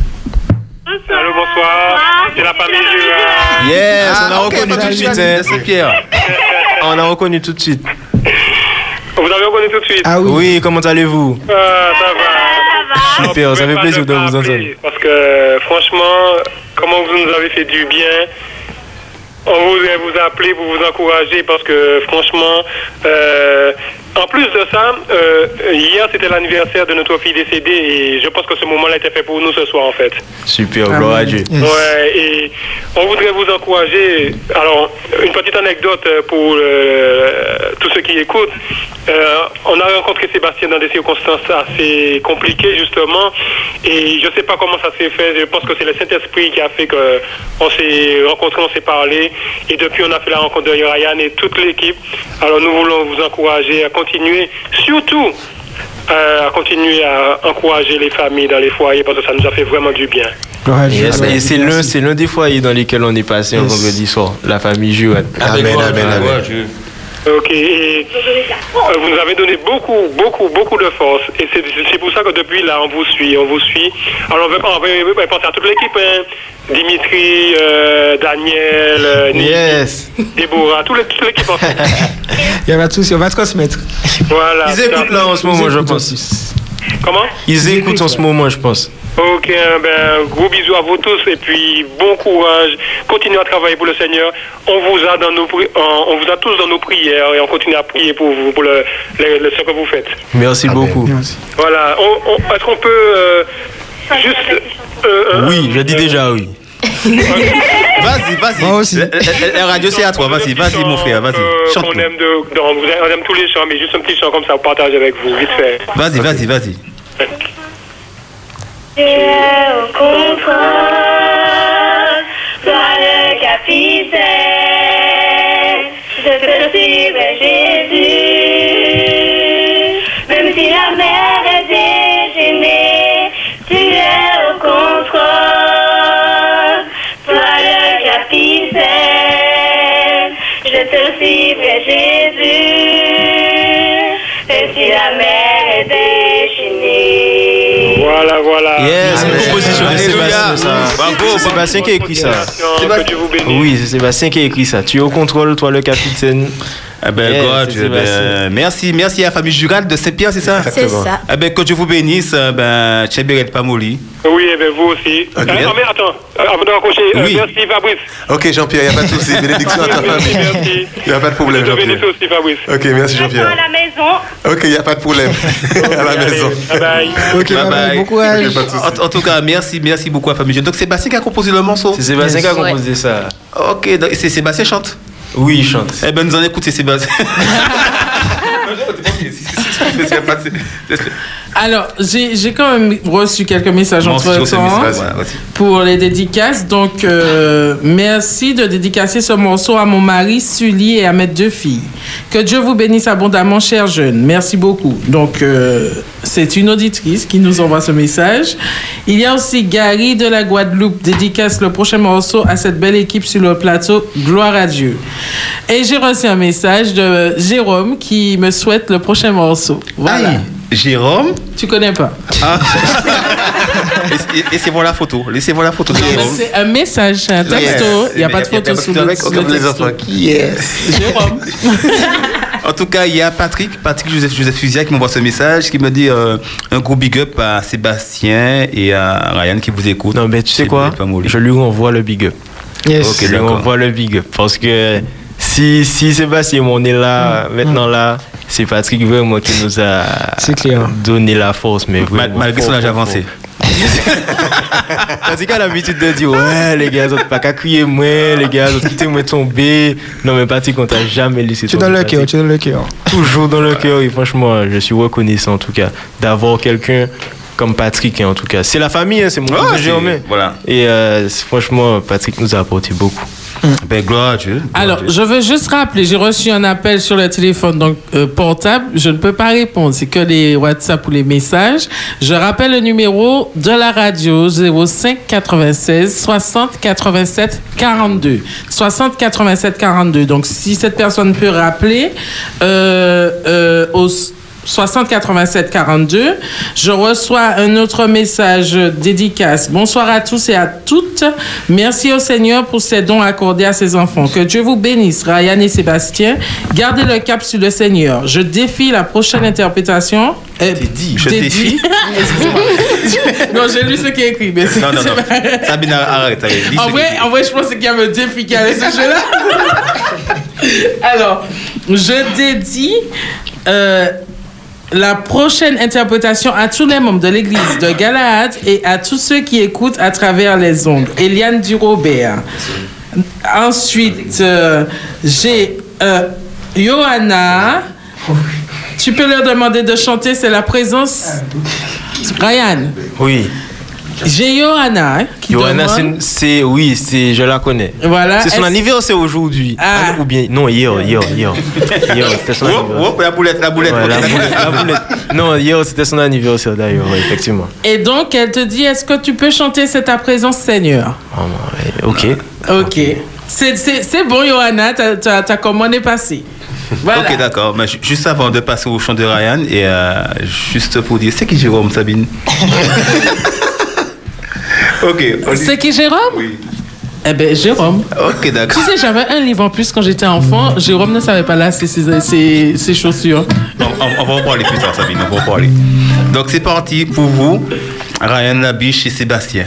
Allô, bonsoir. C'est la famille Jura. Yes, Ah, on a ok, reconnu tout de suite, hein. Saint-Pierre. On a reconnu tout de suite. Vous avez reconnu tout de suite? Ah oui. Oui, comment allez-vous? Ah, ça va. Super, Alors, ça vous fait plaisir de vous entendre. Parce que, franchement, comment vous nous avez fait du bien. On voudrait vous appeler pour vous encourager parce que, franchement, euh, en plus de ça, euh, hier c'était l'anniversaire de notre fille décédée et je pense que ce moment-là était fait pour nous ce soir en fait. Super, gloire à Dieu. Ouais, et on voudrait vous encourager. Alors, une petite anecdote pour euh, tous ceux qui écoutent. Euh, on a rencontré Sébastien dans des circonstances assez compliquées, justement. Et je ne sais pas comment ça s'est fait. Je pense que c'est le Saint-Esprit qui a fait qu'on s'est rencontrés, on s'est parlé. Et depuis, on a fait la rencontre de Ryan et toute l'équipe. Alors, nous voulons vous encourager à continuer, surtout euh, à continuer à encourager les familles dans les foyers parce que ça nous a fait vraiment du bien. Yes, Et c'est l'un, c'est l'un des foyers dans lesquels on est passé un vendredi soir, la famille Juan. Amen, amen, amen. Ok, et euh, vous nous avez donné beaucoup, beaucoup, beaucoup de force. Et c'est c'est pour ça que depuis là, on vous suit, on vous suit. Alors, on veut, on veut- on veut penser à toute l'équipe, hein. Dimitri, euh, Daniel, euh, Nick, Yes. Déborah, toute l'équipe toute l'équipe en fait. Il y a pas de souci, on va transmettre. Voilà. Ils écoutent là en ce moment, je pense. Comment? Ils écoutent en ce moment, je pense. Ok, ben, gros bisous à vous tous et puis bon courage. Continuez à travailler pour le Seigneur. On vous a dans nos, pri- en- on vous a tous dans nos prières et on continue à prier pour vous, pour le, le- le- ce que vous faites. Merci beaucoup. Voilà. On- on- Est-ce qu'on peut euh, juste. euh, euh, Oui, je dis déjà oui. Vas-y, vas-y. La, la- la radio, c'est à toi. Vas-y, vas-y, mon frère. Vas-y. euh, Chante. qu'on aime de, de- on vous- on aime tous les chants, mais juste un petit chant comme ça pour partager avec vous, vite fait. Vas-y, vas-y, vas-y. Dieu au contrôle, toi le capitaine, je te suivrai Jésus, même si la mer est déchaînée, tu es au contrôle, toi le capitaine, je te suivrai Jésus, même si la mer. Voilà, voilà. Yes, c'est une composition de. Sébastien, ça. Bravo, C'est Sébastien qui a écrit ça. Que Dieu vous bénisse. Oui, c'est Sébastien qui a écrit ça. Tu es au contrôle, toi le capitaine. Eh ben, Yes, God, c'est eh ben, merci, merci à la famille Jural de Saint-Pierre, c'est ça? C'est Exactement. ça. Eh ben, que Dieu vous bénisse, eh ben, Tchéberet Pamoli. Oui, et bien vous aussi. Euh, non, mais attends, euh, avant de raccrocher, euh, Oui. merci Fabrice. Ok, Jean-Pierre, il n'y a pas de souci. Bénédiction à ta Merci, famille. merci. Il n'y a pas de problème, Je te bénisse Jean-Pierre. aussi, Fabrice. Ok, merci, À Jean-Pierre. la maison. Ok, il n'y a pas de problème. à la maison. Bye bye. Ok, bye bye, bon courage. En, en tout cas, merci, merci beaucoup à la famille Jural. Donc, Sébastien qui a composé le morceau C'est Sébastien qui a composé ça. Ok, donc, c'est Sébastien chante Oui, il chante. Eh ben, nous en écoutons Sébastien. Alors, j'ai quand même reçu quelques messages Bon, entre temps pour les dédicaces. Donc, euh, merci de dédicacer ce morceau à mon mari Sully et à mes deux filles. Que Dieu vous bénisse abondamment, chers jeunes. Merci beaucoup. Donc, euh, c'est une auditrice qui nous envoie ce message. Il y a aussi Gary de la Guadeloupe, dédicace le prochain morceau à cette belle équipe sur le plateau. Gloire à Dieu. Et j'ai reçu un message de Jérôme qui me souhaite le prochain morceau. Voilà. Aïe, Jérôme Tu connais pas. Ah. Laissez- Laissez-moi la photo. Laissez-moi la photo c'est un message, un texto. Il n'y a pas de photo sous le, avec sous le comme les. Qui est Jérôme. En tout cas, il y a Patrick, Patrick Joseph, Joseph Fuzia qui m'envoie ce message, qui me dit euh, un gros big up à Sébastien et à Ryan qui vous écoutent. Non, mais tu sais quoi? Je lui renvoie le big up. Yes. Ok, je lui d'accord. renvoie le big up. Parce que si, si Sébastien, on est là, maintenant là, c'est Patrick vraiment qui nous a donné la force. Mais vraiment, malgré son âge avancé. Patrick a l'habitude de dire Ouais, les gars, n'êtes pas qu'à crier moi, les gars, vous quittez moi tomber. Non, mais Patrick, on t'a jamais laissé Tu es dans tomber, le cœur, tu es dans le cœur. Toujours dans le cœur. Et franchement, je suis reconnaissant en tout cas d'avoir quelqu'un comme Patrick, hein, en tout cas. C'est la famille, hein, c'est mon cousin c'est- Jérôme. voilà. Et euh, franchement, Patrick nous a apporté beaucoup. Ben, gloire Dieu. Alors, je veux juste rappeler, j'ai reçu un appel sur le téléphone donc euh, portable. Je ne peux pas répondre, c'est que les WhatsApp ou les messages. Je rappelle le numéro de la radio 05 96 60 87 42. 60 87 42. Donc, si cette personne peut rappeler euh, euh, au 60 87 42. Je reçois un autre message dédicace. Bonsoir à tous et à toutes. Merci au Seigneur pour ses dons accordés à ses enfants. Que Dieu vous bénisse, Ryan et Sébastien. Gardez le cap sur le Seigneur. Je défie la prochaine interprétation. Euh, je dédie. défie. Non, j'ai lu ce qui est écrit. Mais Non, non, non. c'est- Sabine, arrête. en vrai, en vrai, je pense qu'il y a un défi qui allait ce jeu-là. Alors, je dédie euh, la prochaine interprétation à tous les membres de l'église de Galahad et à tous ceux qui écoutent à travers les ondes. Eliane Durobert. Ensuite, euh, j'ai euh, Johanna. Tu peux leur demander de chanter, c'est la présence. Ryan. Oui. J'ai Johanna hein, qui Johanna, c'est. Oui, c'est, je la connais. Voilà. C'est son anniversaire aujourd'hui. Ah. Ou bien. Non, hier, hier, hier. Hier, c'était son anniversaire. oh, la boulette, la boulette. Ouais, la boulette, la boulette. Non, hier, c'était son anniversaire d'ailleurs, ouais, effectivement. Et donc, elle te dit, est-ce que tu peux chanter C'est ta présence, Seigneur? Ok. Ok. C'est- bon, Johanna, ta, ta, ta commande est passée. Voilà. Ok, d'accord. Mais juste avant de passer au chant de Ryan, et euh, juste pour dire, c'est qui Jérôme, Sabine? Ok. on- C'est qui, Jérôme? Oui. Eh ben, Jérôme. Ok, d'accord. Tu sais, j'avais un livre en plus quand j'étais enfant. Jérôme ne savait pas lasser ses, ses, ses chaussures. On, on- on va en parler plus tard, Sabine, on va en parler. Donc c'est parti pour vous, Ryan Labiche et Sébastien.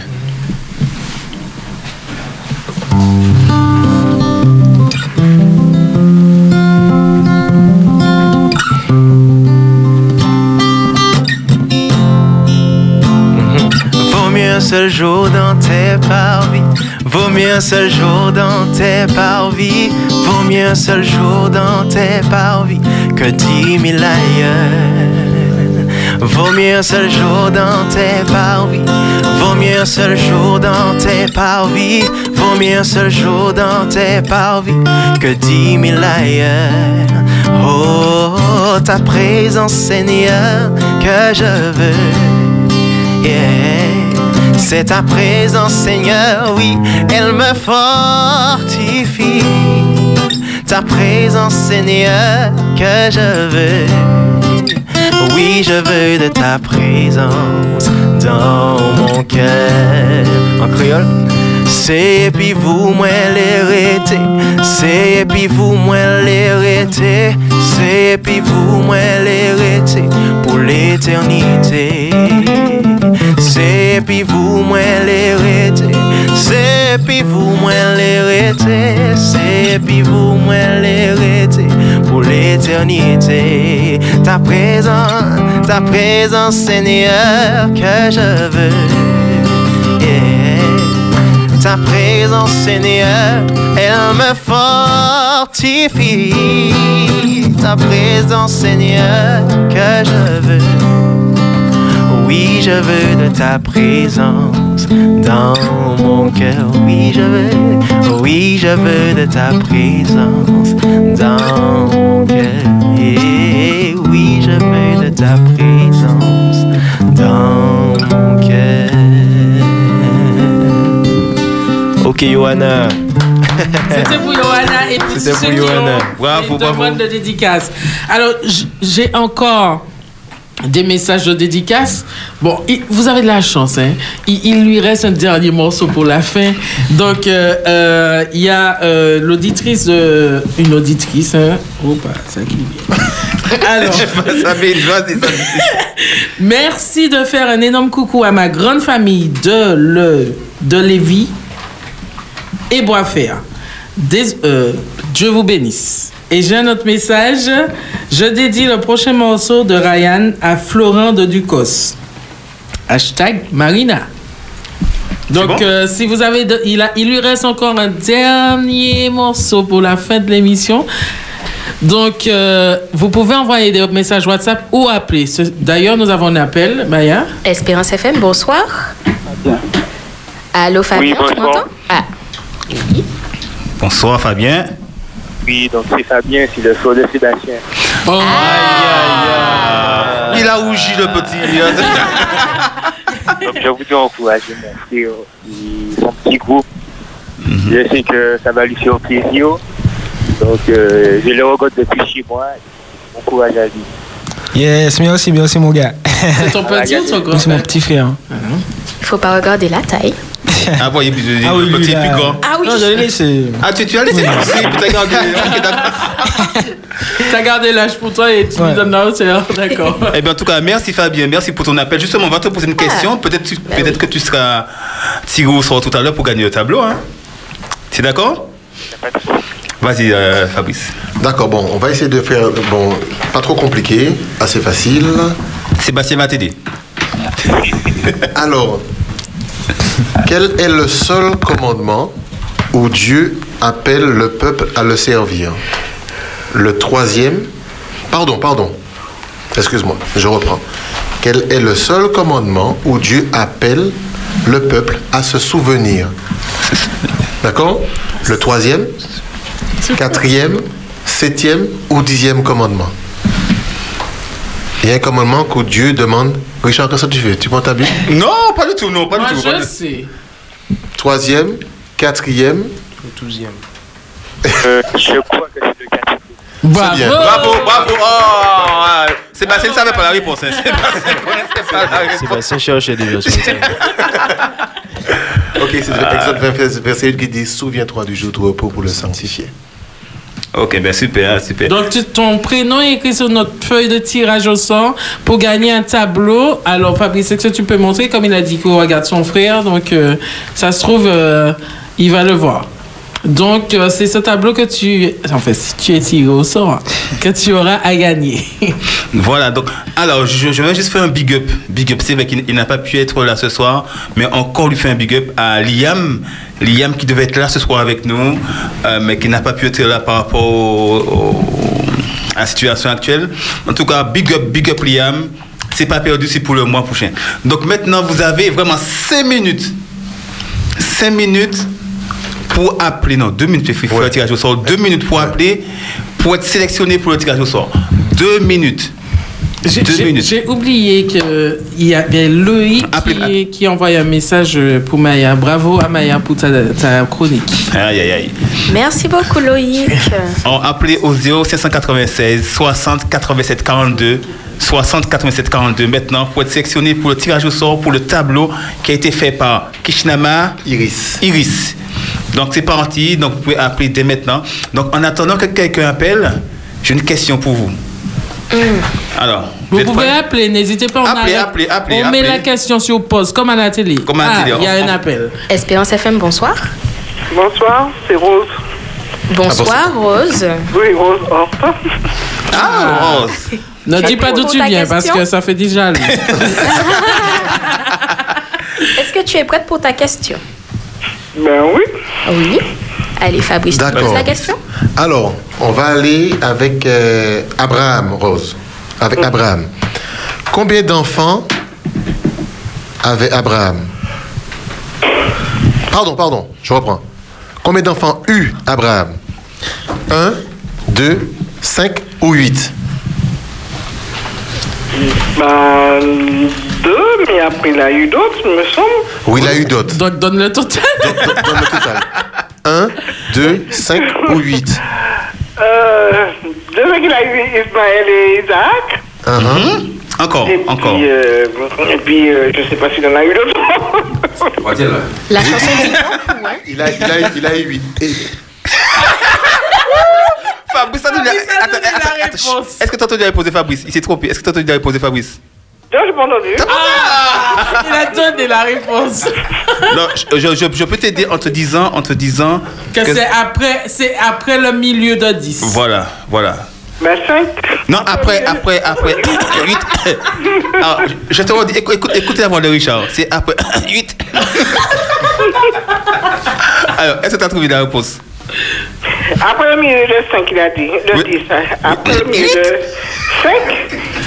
Seul jour dans tes parvis. Vaut mieux un seul jour dans tes parvis. Vaut mieux un seul jour dans tes parvis que dix mille ailleurs. Vaut mieux un seul jour dans tes parvis. Vaut mieux un seul jour dans tes parvis. Vaut mieux un seul jour dans tes parvis que dix mille ailleurs. Oh, ta présence, Seigneur, que je veux. Yeah. C'est ta présence, Seigneur, oui, elle me fortifie. Ta présence, Seigneur, que je veux. Oui, je veux de ta présence dans mon cœur. En créole. C'est puis vous, moi, l'hérité. C'est puis vous, moi, l'hérité. C'est puis vous, moi, l'hérité. Pour l'éternité. C'est puis vous, moi, l'hérité. C'est puis vous, moi, l'hérité. C'est puis vous, moi, l'hérité. Pour l'éternité. Ta présence, ta présence, Seigneur, que je veux. Ta présence, Seigneur, elle me fortifie. Ta présence, Seigneur, que je veux. Oui, je veux de ta présence dans mon cœur. Oui, je veux. Oui, je veux de ta présence dans mon cœur. Et oui, je veux de ta présence dans mon cœur. Ok, Johanna. C'était pour Johanna et puis C'était ceux pour Johanna. Bravo, bravo. demandes de dédicace. Alors, j'ai encore des messages de dédicace. Bon, il- vous avez de la chance. Hein? Il, il lui reste un dernier morceau pour la fin. Donc, euh, euh, il y a euh, l'auditrice, une auditrice. Hein? Oh, pas ça qui vient. Alors. Merci de faire un énorme coucou à ma grande famille de, le, de Lévis et Boisfer. Dieu vous bénisse. Et j'ai un autre message. Je dédie le prochain morceau de Ryan à Florent de Ducos. Hashtag Marina. Donc, euh, si vous avez. de- il, a, il lui reste encore un dernier morceau pour la fin de l'émission. Donc, euh, vous pouvez envoyer des messages WhatsApp ou appeler. D'ailleurs, nous avons un appel, Maya. Espérance FM, bonsoir. Allô Fabien, Oui, tu bonsoir. m'entends Ah, Bonsoir Fabien. Donc c'est Fabien, c'est le frère de Sébastien. Oh. Il a rougi le petit. Donc je voudrais encourager mon frère et son petit groupe. Je sais que ça va lui faire plaisir. Donc euh, je le regarde depuis chez moi. Bon courage à lui. Yes, merci, merci mon gars. C'est ton petit ou ton grand C'est mon petit frère. Il faut pas regarder la taille. Ah, bon, il est Ah oui, lui, petit, plus grand. Ah oui. Non, j'allais laisser. Ah, tu, tu as laissé gardé. Ok, d'accord. T'as gardé l'âge pour toi et tu lui donnes la hauteur. D'accord. Eh bien, en tout cas, merci Fabien, merci pour ton appel. Justement, on va te poser une question. Peut-être tu- peut-être que tu seras tiré au sort tout à l'heure pour gagner le tableau. Hein. Tu es d'accord? Vas-y, euh, Fabrice. D'accord, bon, on va essayer de faire, bon, pas trop compliqué, assez facile. Sébastien va t'aider. Alors, quel est le seul commandement où Dieu appelle le peuple à le servir? Le troisième, pardon, pardon, excuse-moi, je reprends. Quel est le seul commandement où Dieu appelle le peuple à se souvenir? D'accord? Le troisième, quatrième, septième ou dixième commandement? Il y a un commandement que Dieu demande. Richard, qu'est-ce que tu fais? Tu prends ta Bible? Non, pas du tout, non, pas Moi, du tout. je sais. Troisième, quatrième. Douzième. je crois que c'est le quatrième. Bravo. Bravo, bravo. Oh, ah, Sébastien ne savait pas la réponse. hein. Sébastien ne connaissait pas la réponse. Sébastien cherchait déjà le. Ok, c'est l'exode 20, vers- verset 8 qui dit Souviens-toi du jour de repos pour le sanctifier. Ok, ben super, super. Donc, ton prénom est écrit sur notre feuille de tirage au sort pour gagner un tableau. Alors, Fabrice, est-ce que tu peux montrer, comme il a dit qu'il regarde son frère, donc euh, ça se trouve, euh, il va le voir. Donc, euh, c'est ce tableau que tu... En fait, si tu es tiré au sort, que tu auras à gagner. Voilà, donc, alors, je, je vais juste faire un big up. Big up, c'est vrai qu'il il n'a pas pu être là ce soir, mais encore lui faire un big up à Liam. Liam qui devait être là ce soir avec nous, euh, mais qui n'a pas pu être là par rapport à la situation actuelle. En tout cas, big up, big up Liam. C'est pas perdu, c'est pour le mois prochain. Donc maintenant, vous avez vraiment 5 minutes. 5 minutes pour appeler. Non, 2 minutes, il faut faire le tirage au sort. 2 minutes pour appeler, pour être sélectionné pour le tirage au sort. 2 minutes. J'ai- Deux minutes. J'ai oublié qu'il y avait Loïc qui, qui a envoyé un message pour Maya. Bravo à Maya pour ta, ta chronique. Aïe, aïe, aïe. Merci beaucoup, Loïc. On appelé au 0596 60 87 42. 60 87 42 maintenant pour être sélectionné pour le tirage au sort pour le tableau qui a été fait par Kishnama Iris. Iris. Donc c'est parti, donc vous pouvez appeler dès maintenant. Donc en attendant que quelqu'un appelle, j'ai une question pour vous. Alors, Vous pouvez appeler, n'hésitez pas. On, Appelez, arrête. appelez, appelez, on met la question sur pause, comme à la télé. Comme à la ah, télé, Il y a on- un appel. Espérance FM, bonsoir. Bonsoir, c'est Rose. Bonsoir, Rose. Oui, Rose. Oh. Ah, Rose. Ne dis pas d'où tu viens parce que ça fait déjà. Est-ce que tu es prête pour ta question? Ben oui. Oui. Allez, Fabrice, tu poses la question Alors, on va aller avec euh, Abraham, Rose. Avec Abraham. Combien d'enfants avait Abraham? Pardon, pardon, je reprends. Combien d'enfants eut Abraham? 1, 2, 5 ou 8 Ben, deux, mais après il a eu d'autres, il me semble. Oui, il a eu d'autres. Donc donne le total. Donne le total. 1, 2, 5 ou 8 Euh, deux qu'il a eu Ismaël et Isaac. Uh-huh. Encore, et encore. Puis, euh, et puis, euh, je sais pas s'il en a eu d'autres. La chanson dit il a, il, a, il a eu 8. Fabrice, attends, attends, attends. Est-ce que tu as entendu la réponse de Fabrice? Il s'est trompé. Est-ce que tu as entendu la réponse de Fabrice? Ah Il a donné la réponse. Non, je, je, je- je peux t'aider en te disant, en te disant Que c'est après, c'est après le milieu de 10. Voilà, voilà. Ben, cinq. Non, après, après, après. 8. Alors, je- je te redis, écoute, écoute, écoutez la voix de Richard. C'est après 8. Alors, est-ce que tu as trouvé la réponse? Après le milieu de 5, il a dit. De 10. Après le milieu de 5,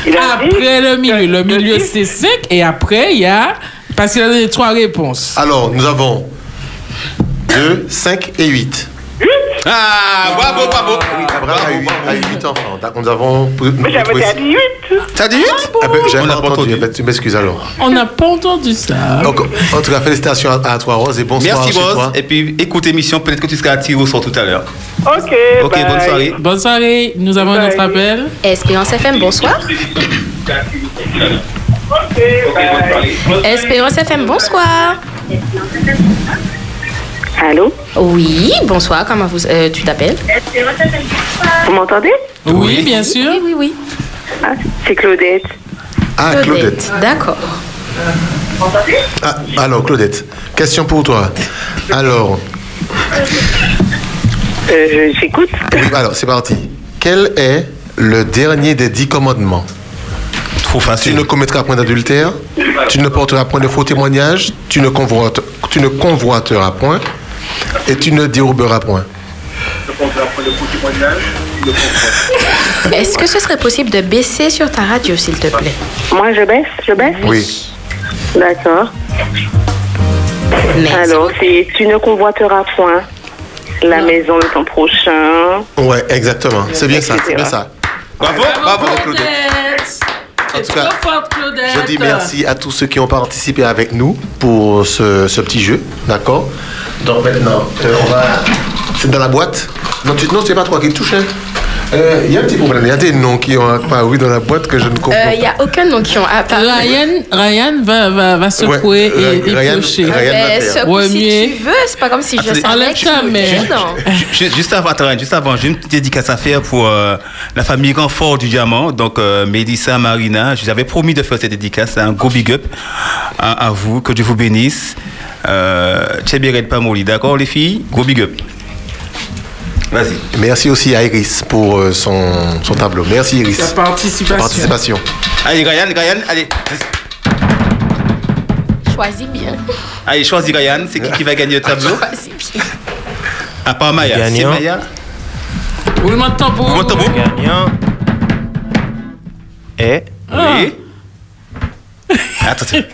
il a dit. Après le milieu. Le milieu, c'est 5. Et après, il y a. Parce qu'il a donné trois réponses. Alors, nous avons 2, 5 et 8. Ah, bravo, bravo. Abraham a eu, a eu 8 enfants. Donc, Nous avons. Mais j'avais à 18. T'as dit 8 Ah ben, j'avais pas entendu. Ben, Tu m'excuses alors. On n'a pas entendu ça. Donc, en tout cas, félicitations à, à toi, Rose, et bonsoir Merci, chez Rose. toi. Et puis, écoute l'émission, peut-être que tu seras attiré au sort tout à l'heure. Ok, Ok, bye. bonne soirée. Bonne soirée. Nous avons Bye. notre appel. Espérance FM, bonsoir. Espérance FM, bonsoir. Allô? Oui, bonsoir. Comment vous, euh, tu t'appelles? Vous m'entendez? Oui, bien sûr. Oui, oui, oui. Ah, c'est Claudette. Ah, Claudette. D'accord. Ah, alors, Claudette, question pour toi. Alors, Euh, J'écoute. oui, alors, c'est parti. Quel est le dernier des dix commandements? Trop facile. Tu ne commettras point d'adultère, tu ne porteras point de faux témoignages, tu ne, convoite- tu ne convoiteras point et tu ne déroberas point. Est-ce que ce serait possible de baisser sur ta radio, s'il te plaît? Moi, je baisse? Je baisse? Oui. D'accord. Alors, c'est tu ne convoiteras point la maison de ton prochain. Ouais, exactement. C'est bien ça, c'est bien ça. Bravo, bravo, Claudette. En tout cas, forte, Claudette. je dis merci à tous ceux qui ont participé avec nous pour ce, ce petit jeu, d'accord? Donc maintenant, euh, on va... C'est dans la boîte? Non, tu... non c'est pas toi qui touche. hein. Euh, Il y a un petit problème, il y a des noms qui ont apparu dans la boîte que je ne comprends Il n'y a aucun nom qui ont apparu. Ryan, Ryan va, va, va secouer Ouais, et, et Ryan- piocher. Ryan va faire. secoue Ouais, si mieux. tu veux, c'est pas comme si je savais Enlève ta Juste avant, attends, juste avant, j'ai une petite dédicace à faire pour euh, la famille Renfort du Diamant. Donc, euh, Mélissa, Marina, je vous avais promis de faire cette dédicace. Un gros big up à, à vous, que Dieu vous bénisse. Euh, Pamoli, d'accord, les filles? Gros big up. Vas-y. Merci aussi à Iris pour euh, son, son tableau. Merci Iris. Sa participation. Sa participation. Allez, Ryan, Ryan, allez. Choisis bien. Allez, choisis Ryan. C'est qui qui va gagner le tableau? Choisis bien. À part Maya. C'est Gagnant. Maya? Roulement de tambour. Roulement de tambour. Gagnant est Oui. Attends, attends.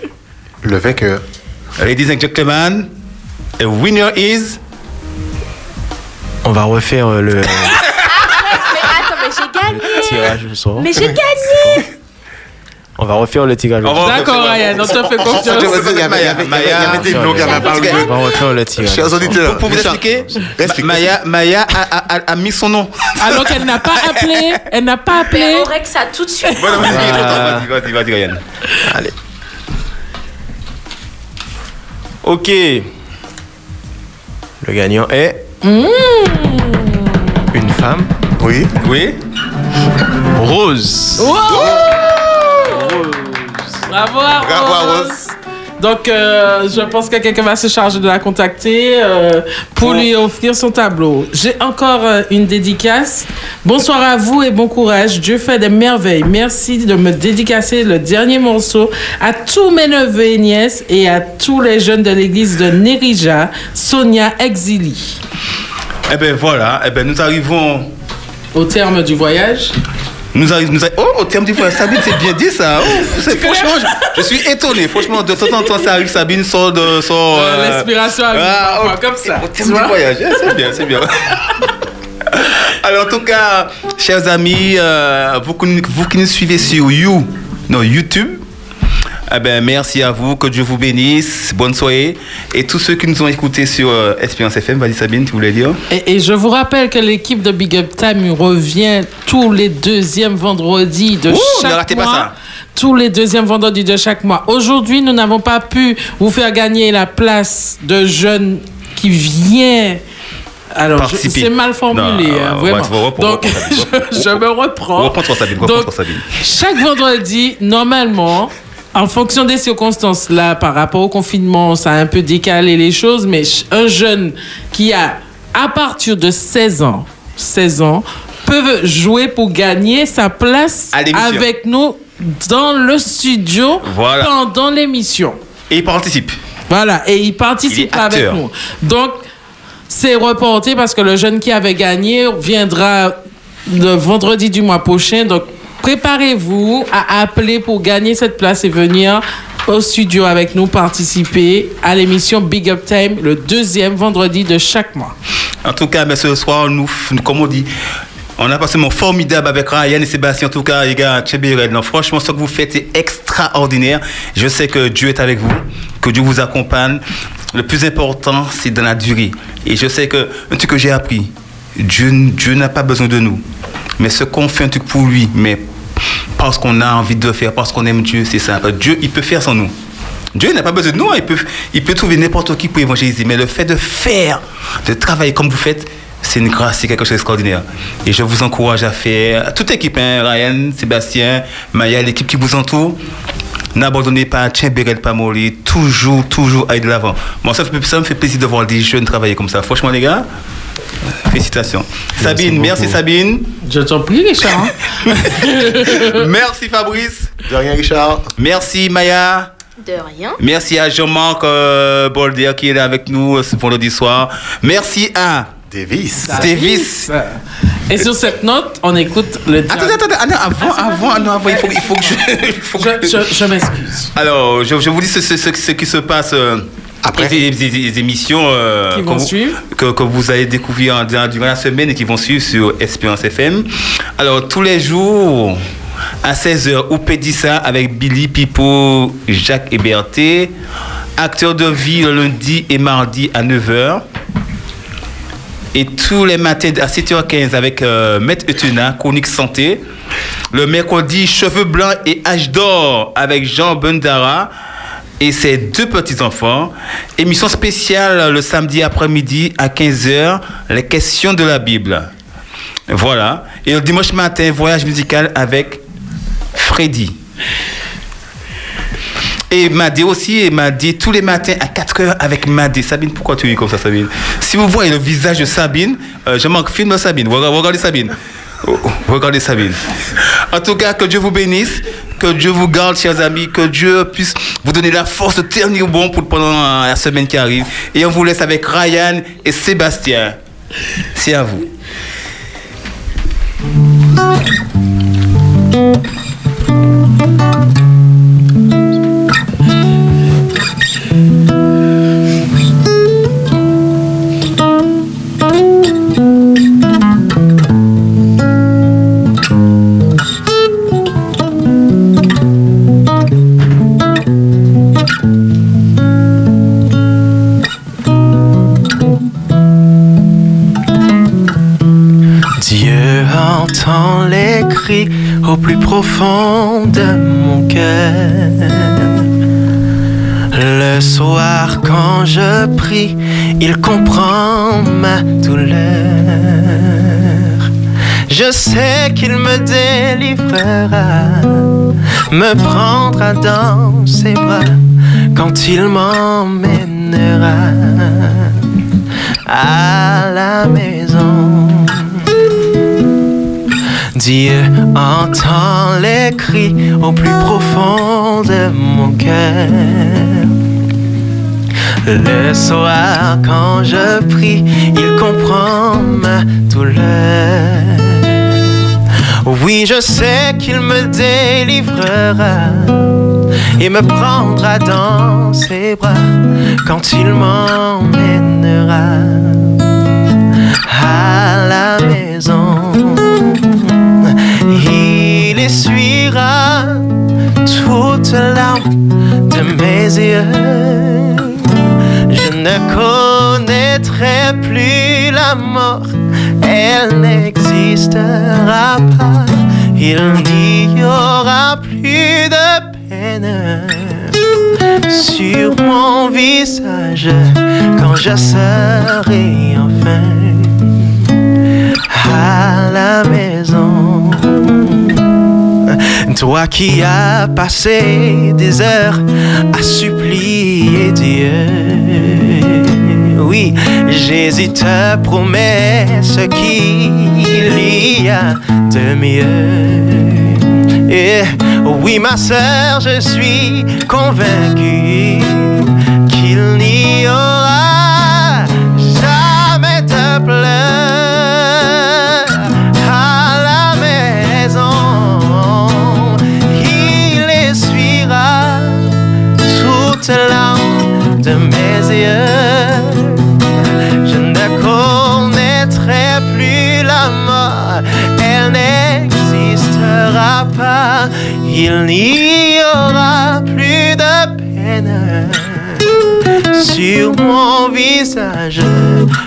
Le vainqueur. Ladies and gentlemen, the winner is... On va refaire euh, le Mais attends, mais j'ai gagné. tirage au sort. Mais j'ai gagné. On va refaire le tirage au sort. D'accord, Ryan, on te fait confiance. Des noms qui avaient apparu. On va refaire le tirage. Chers auditeurs, Pour vous expliquer, explique. Maya, Maya a, a- a- a mis son nom. Alors qu'elle n'a pas appelé. Elle n'a pas appelé. On règle ça tout de suite. Voilà, Ah. vas-y, vas-y, vas-y, Ryan. Allez. Ok. Le gagnant est Mmh. une femme. Oui. Oui. Rose. Wow! Bravo à Rose. Bravo à Rose. Donc, euh, je pense que quelqu'un va se charger de la contacter euh, pour lui offrir son tableau. J'ai encore euh, une dédicace. Bonsoir à vous et bon courage. Dieu fait des merveilles. Merci de me dédicacer le dernier morceau à tous mes neveux et nièces et à tous les jeunes de l'église de Nerija, Sonia Exili. Eh ben voilà, eh ben nous arrivons. Au terme du voyage. Nous arrivons. Nous Oh, au terme du voyage, Sabine, c'est bien dit ça. Oh, franchement, je, je suis étonné. Franchement, de temps en temps, ça arrive, Sabine sort de. Sort, Euh, l'inspiration arrive parfois oh, comme ça, Au terme du voyage, eh, c'est bien, c'est bien. Alors, en tout cas, chers amis, euh, vous, vous qui nous suivez sur You, non, YouTube, eh ben, merci à vous, que Dieu vous bénisse, bonne soirée. Et tous ceux qui nous ont écoutés sur euh, Espérance FM, vas-y Sabine, tu voulais dire? Et, et je vous rappelle que l'équipe de Big Up Time revient tous les deuxièmes vendredis de Ouh, chaque ne ratez pas mois. ça. Tous les deuxièmes vendredis de chaque mois. Aujourd'hui, nous n'avons pas pu vous faire gagner la place de jeunes qui vient. Alors, c'est mal formulé, Non, hein, vraiment. Donc, je, je me reprends. Reprends-toi Sabine, Donc, reprends-toi Sabine. chaque vendredi, normalement, en fonction des circonstances, là, par rapport au confinement, ça a un peu décalé les choses, mais un jeune qui a, à partir de 16 ans, 16 ans, peut jouer pour gagner sa place avec nous dans le studio Voilà. pendant l'émission. Et il participe. Voilà, et il participe Il avec nous. Donc, c'est reporté parce que le jeune qui avait gagné viendra le vendredi du mois prochain. Donc, préparez-vous à appeler pour gagner cette place et venir au studio avec nous participer à l'émission Big Up Time le deuxième vendredi de chaque mois. En tout cas, mais ce soir, nous, comme on dit, on a passé moment formidable avec Ryan et Sébastien. En tout cas, les gars, Tchébérel, non, franchement, ce que vous faites est extraordinaire. Je sais que Dieu est avec vous, que Dieu vous accompagne. Le plus important, c'est dans la durée. Et je sais que un truc que j'ai appris, Dieu, n'a pas besoin de nous. Mais ce qu'on fait un truc pour lui, mais parce qu'on a envie de le faire, parce qu'on aime Dieu, c'est simple. Dieu, il peut faire sans nous. Dieu n'a pas besoin de nous, hein. il peut, il peut trouver n'importe qui pour évangéliser. Mais le fait de faire, de travailler comme vous faites, c'est une grâce, c'est quelque chose d'extraordinaire. Et je vous encourage à faire, toute équipe, hein, Ryan, Sébastien, Maya, l'équipe qui vous entoure, n'abandonnez pas, tiens, Bérel, pas molly, toujours, toujours aller de l'avant. Moi, ça, me- ça me fait plaisir de voir des jeunes travailler comme ça. Franchement, les gars, félicitations. Sabine, merci. Sabine. Je t'en prie, Richard. merci Fabrice. De rien, Richard. Merci Maya. De rien. Merci à Jean-Marc euh, Bolder qui est là avec nous euh, ce vendredi soir. Merci à Davis. Davis. Et sur cette note, on écoute le Attendez, attendez, attendez, avant, avant, ah non, avant, il faut, il faut que je. il faut que- Je, je m'excuse. Alors, je, je vous dis ce, ce- ce- ce qui se passe euh, après les émissions euh, Qui que vont vous- suivre. que, que vous allez découvrir durant, durant la semaine et qui vont suivre sur Espérance FM. Alors, tous les jours, à 16h, ou Pédissa avec Billy, Pipo, Jacques et Berthé. Acteur de vie le lundi et mardi à 9h. Et tous les matins à 7h15 avec euh, Maître Etuna, chronique santé. Le mercredi, cheveux blancs et âge d'or avec Jean Bundara et ses deux petits-enfants. Émission spéciale le samedi après-midi à 15h, les questions de la Bible. Voilà. Et le dimanche matin, voyage musical avec Freddy. Et Madé aussi, et Madé tous les matins à 4h avec Madé. Sabine, pourquoi tu es comme ça, Sabine? Si vous voyez le visage de Sabine, euh, je manque film de Sabine. Regardez, Sabine. Oh, oh, Regardez Sabine. En tout cas, que Dieu vous bénisse, que Dieu vous garde, chers amis, que Dieu puisse vous donner la force de tenir bon pour pendant la semaine qui arrive. Et on vous laisse avec Ryan et Sébastien. C'est à vous. Plus profond de mon cœur. Le soir quand je prie, il comprend ma douleur. Je sais qu'il me délivrera, me prendra dans ses bras quand il m'emmènera à la maison. Dieu entend les cris au plus profond de mon cœur. Le soir quand je prie, il comprend ma douleur. Oui, je sais qu'il me délivrera et me prendra dans ses bras quand il m'emmènera à la maison. Il essuiera toute larme de mes yeux. Je ne connaîtrai plus la mort, elle n'existera pas. Il n'y aura plus de peine sur mon visage quand je serai enfin à la maison. Toi qui as passé des heures à supplier Dieu. Oui, Jésus te promet ce qu'il y a de mieux. Et oui, ma sœur, je suis convaincu qu'il n'y aura jamais de pleurs Je ne connaîtrai plus la mort, elle n'existera pas, il n'y aura plus de peine sur mon visage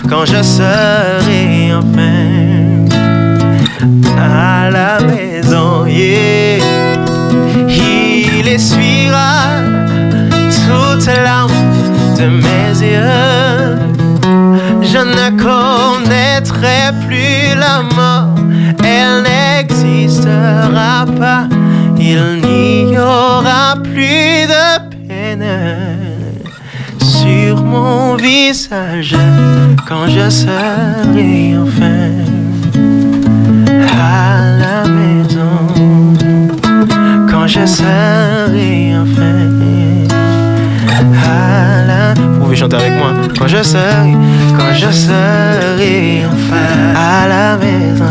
quand je serai enfin à la maison. Il essuiera toute la de mes yeux. Je ne connaîtrai plus la mort, elle n'existera pas. Il n'y aura plus de peine sur mon visage quand je serai enfin à la maison. Quand je serai enfin pouvez avec moi. Quand je serai, quand je serai enfin à la maison,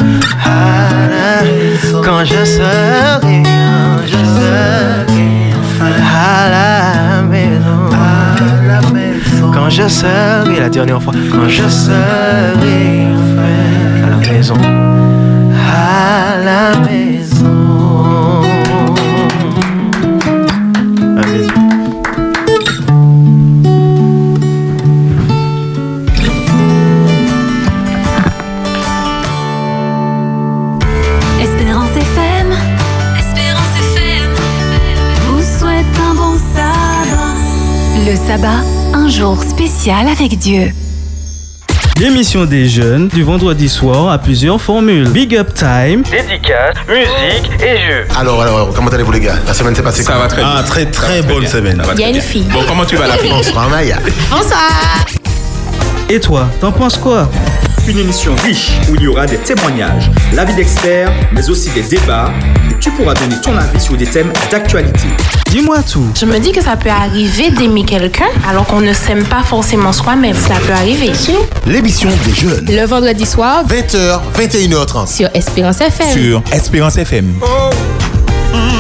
à la quand je serai, quand je serai enfin à la maison, à la maison. Quand je serai, la dernière fois, quand je serai enfin à la maison, à la maison. Sabbat. Un jour spécial avec Dieu. L'émission des jeunes du vendredi soir à plusieurs formules. Big Up Time, Dédicace, musique et jeux. Alors, alors, comment allez-vous les gars? La semaine s'est passée Ça va très bien. Ah, très très très bonne bien. semaine. Il y a une bien. fille. Bon, comment tu vas la fille Bonsoir Maya. Bonsoir. Et toi, t'en penses quoi? Une émission riche où il y aura des témoignages, l'avis d'experts, mais aussi des débats. Et tu pourras donner ton avis sur des thèmes d'actualité. Dis-moi tout. Je me dis que ça peut arriver d'aimer quelqu'un alors qu'on ne s'aime pas forcément soi-même. Ça peut arriver. L'émission des jeunes. Le vendredi soir 20h, 21h30. sur Espérance FM. Sur Espérance FM. Mm,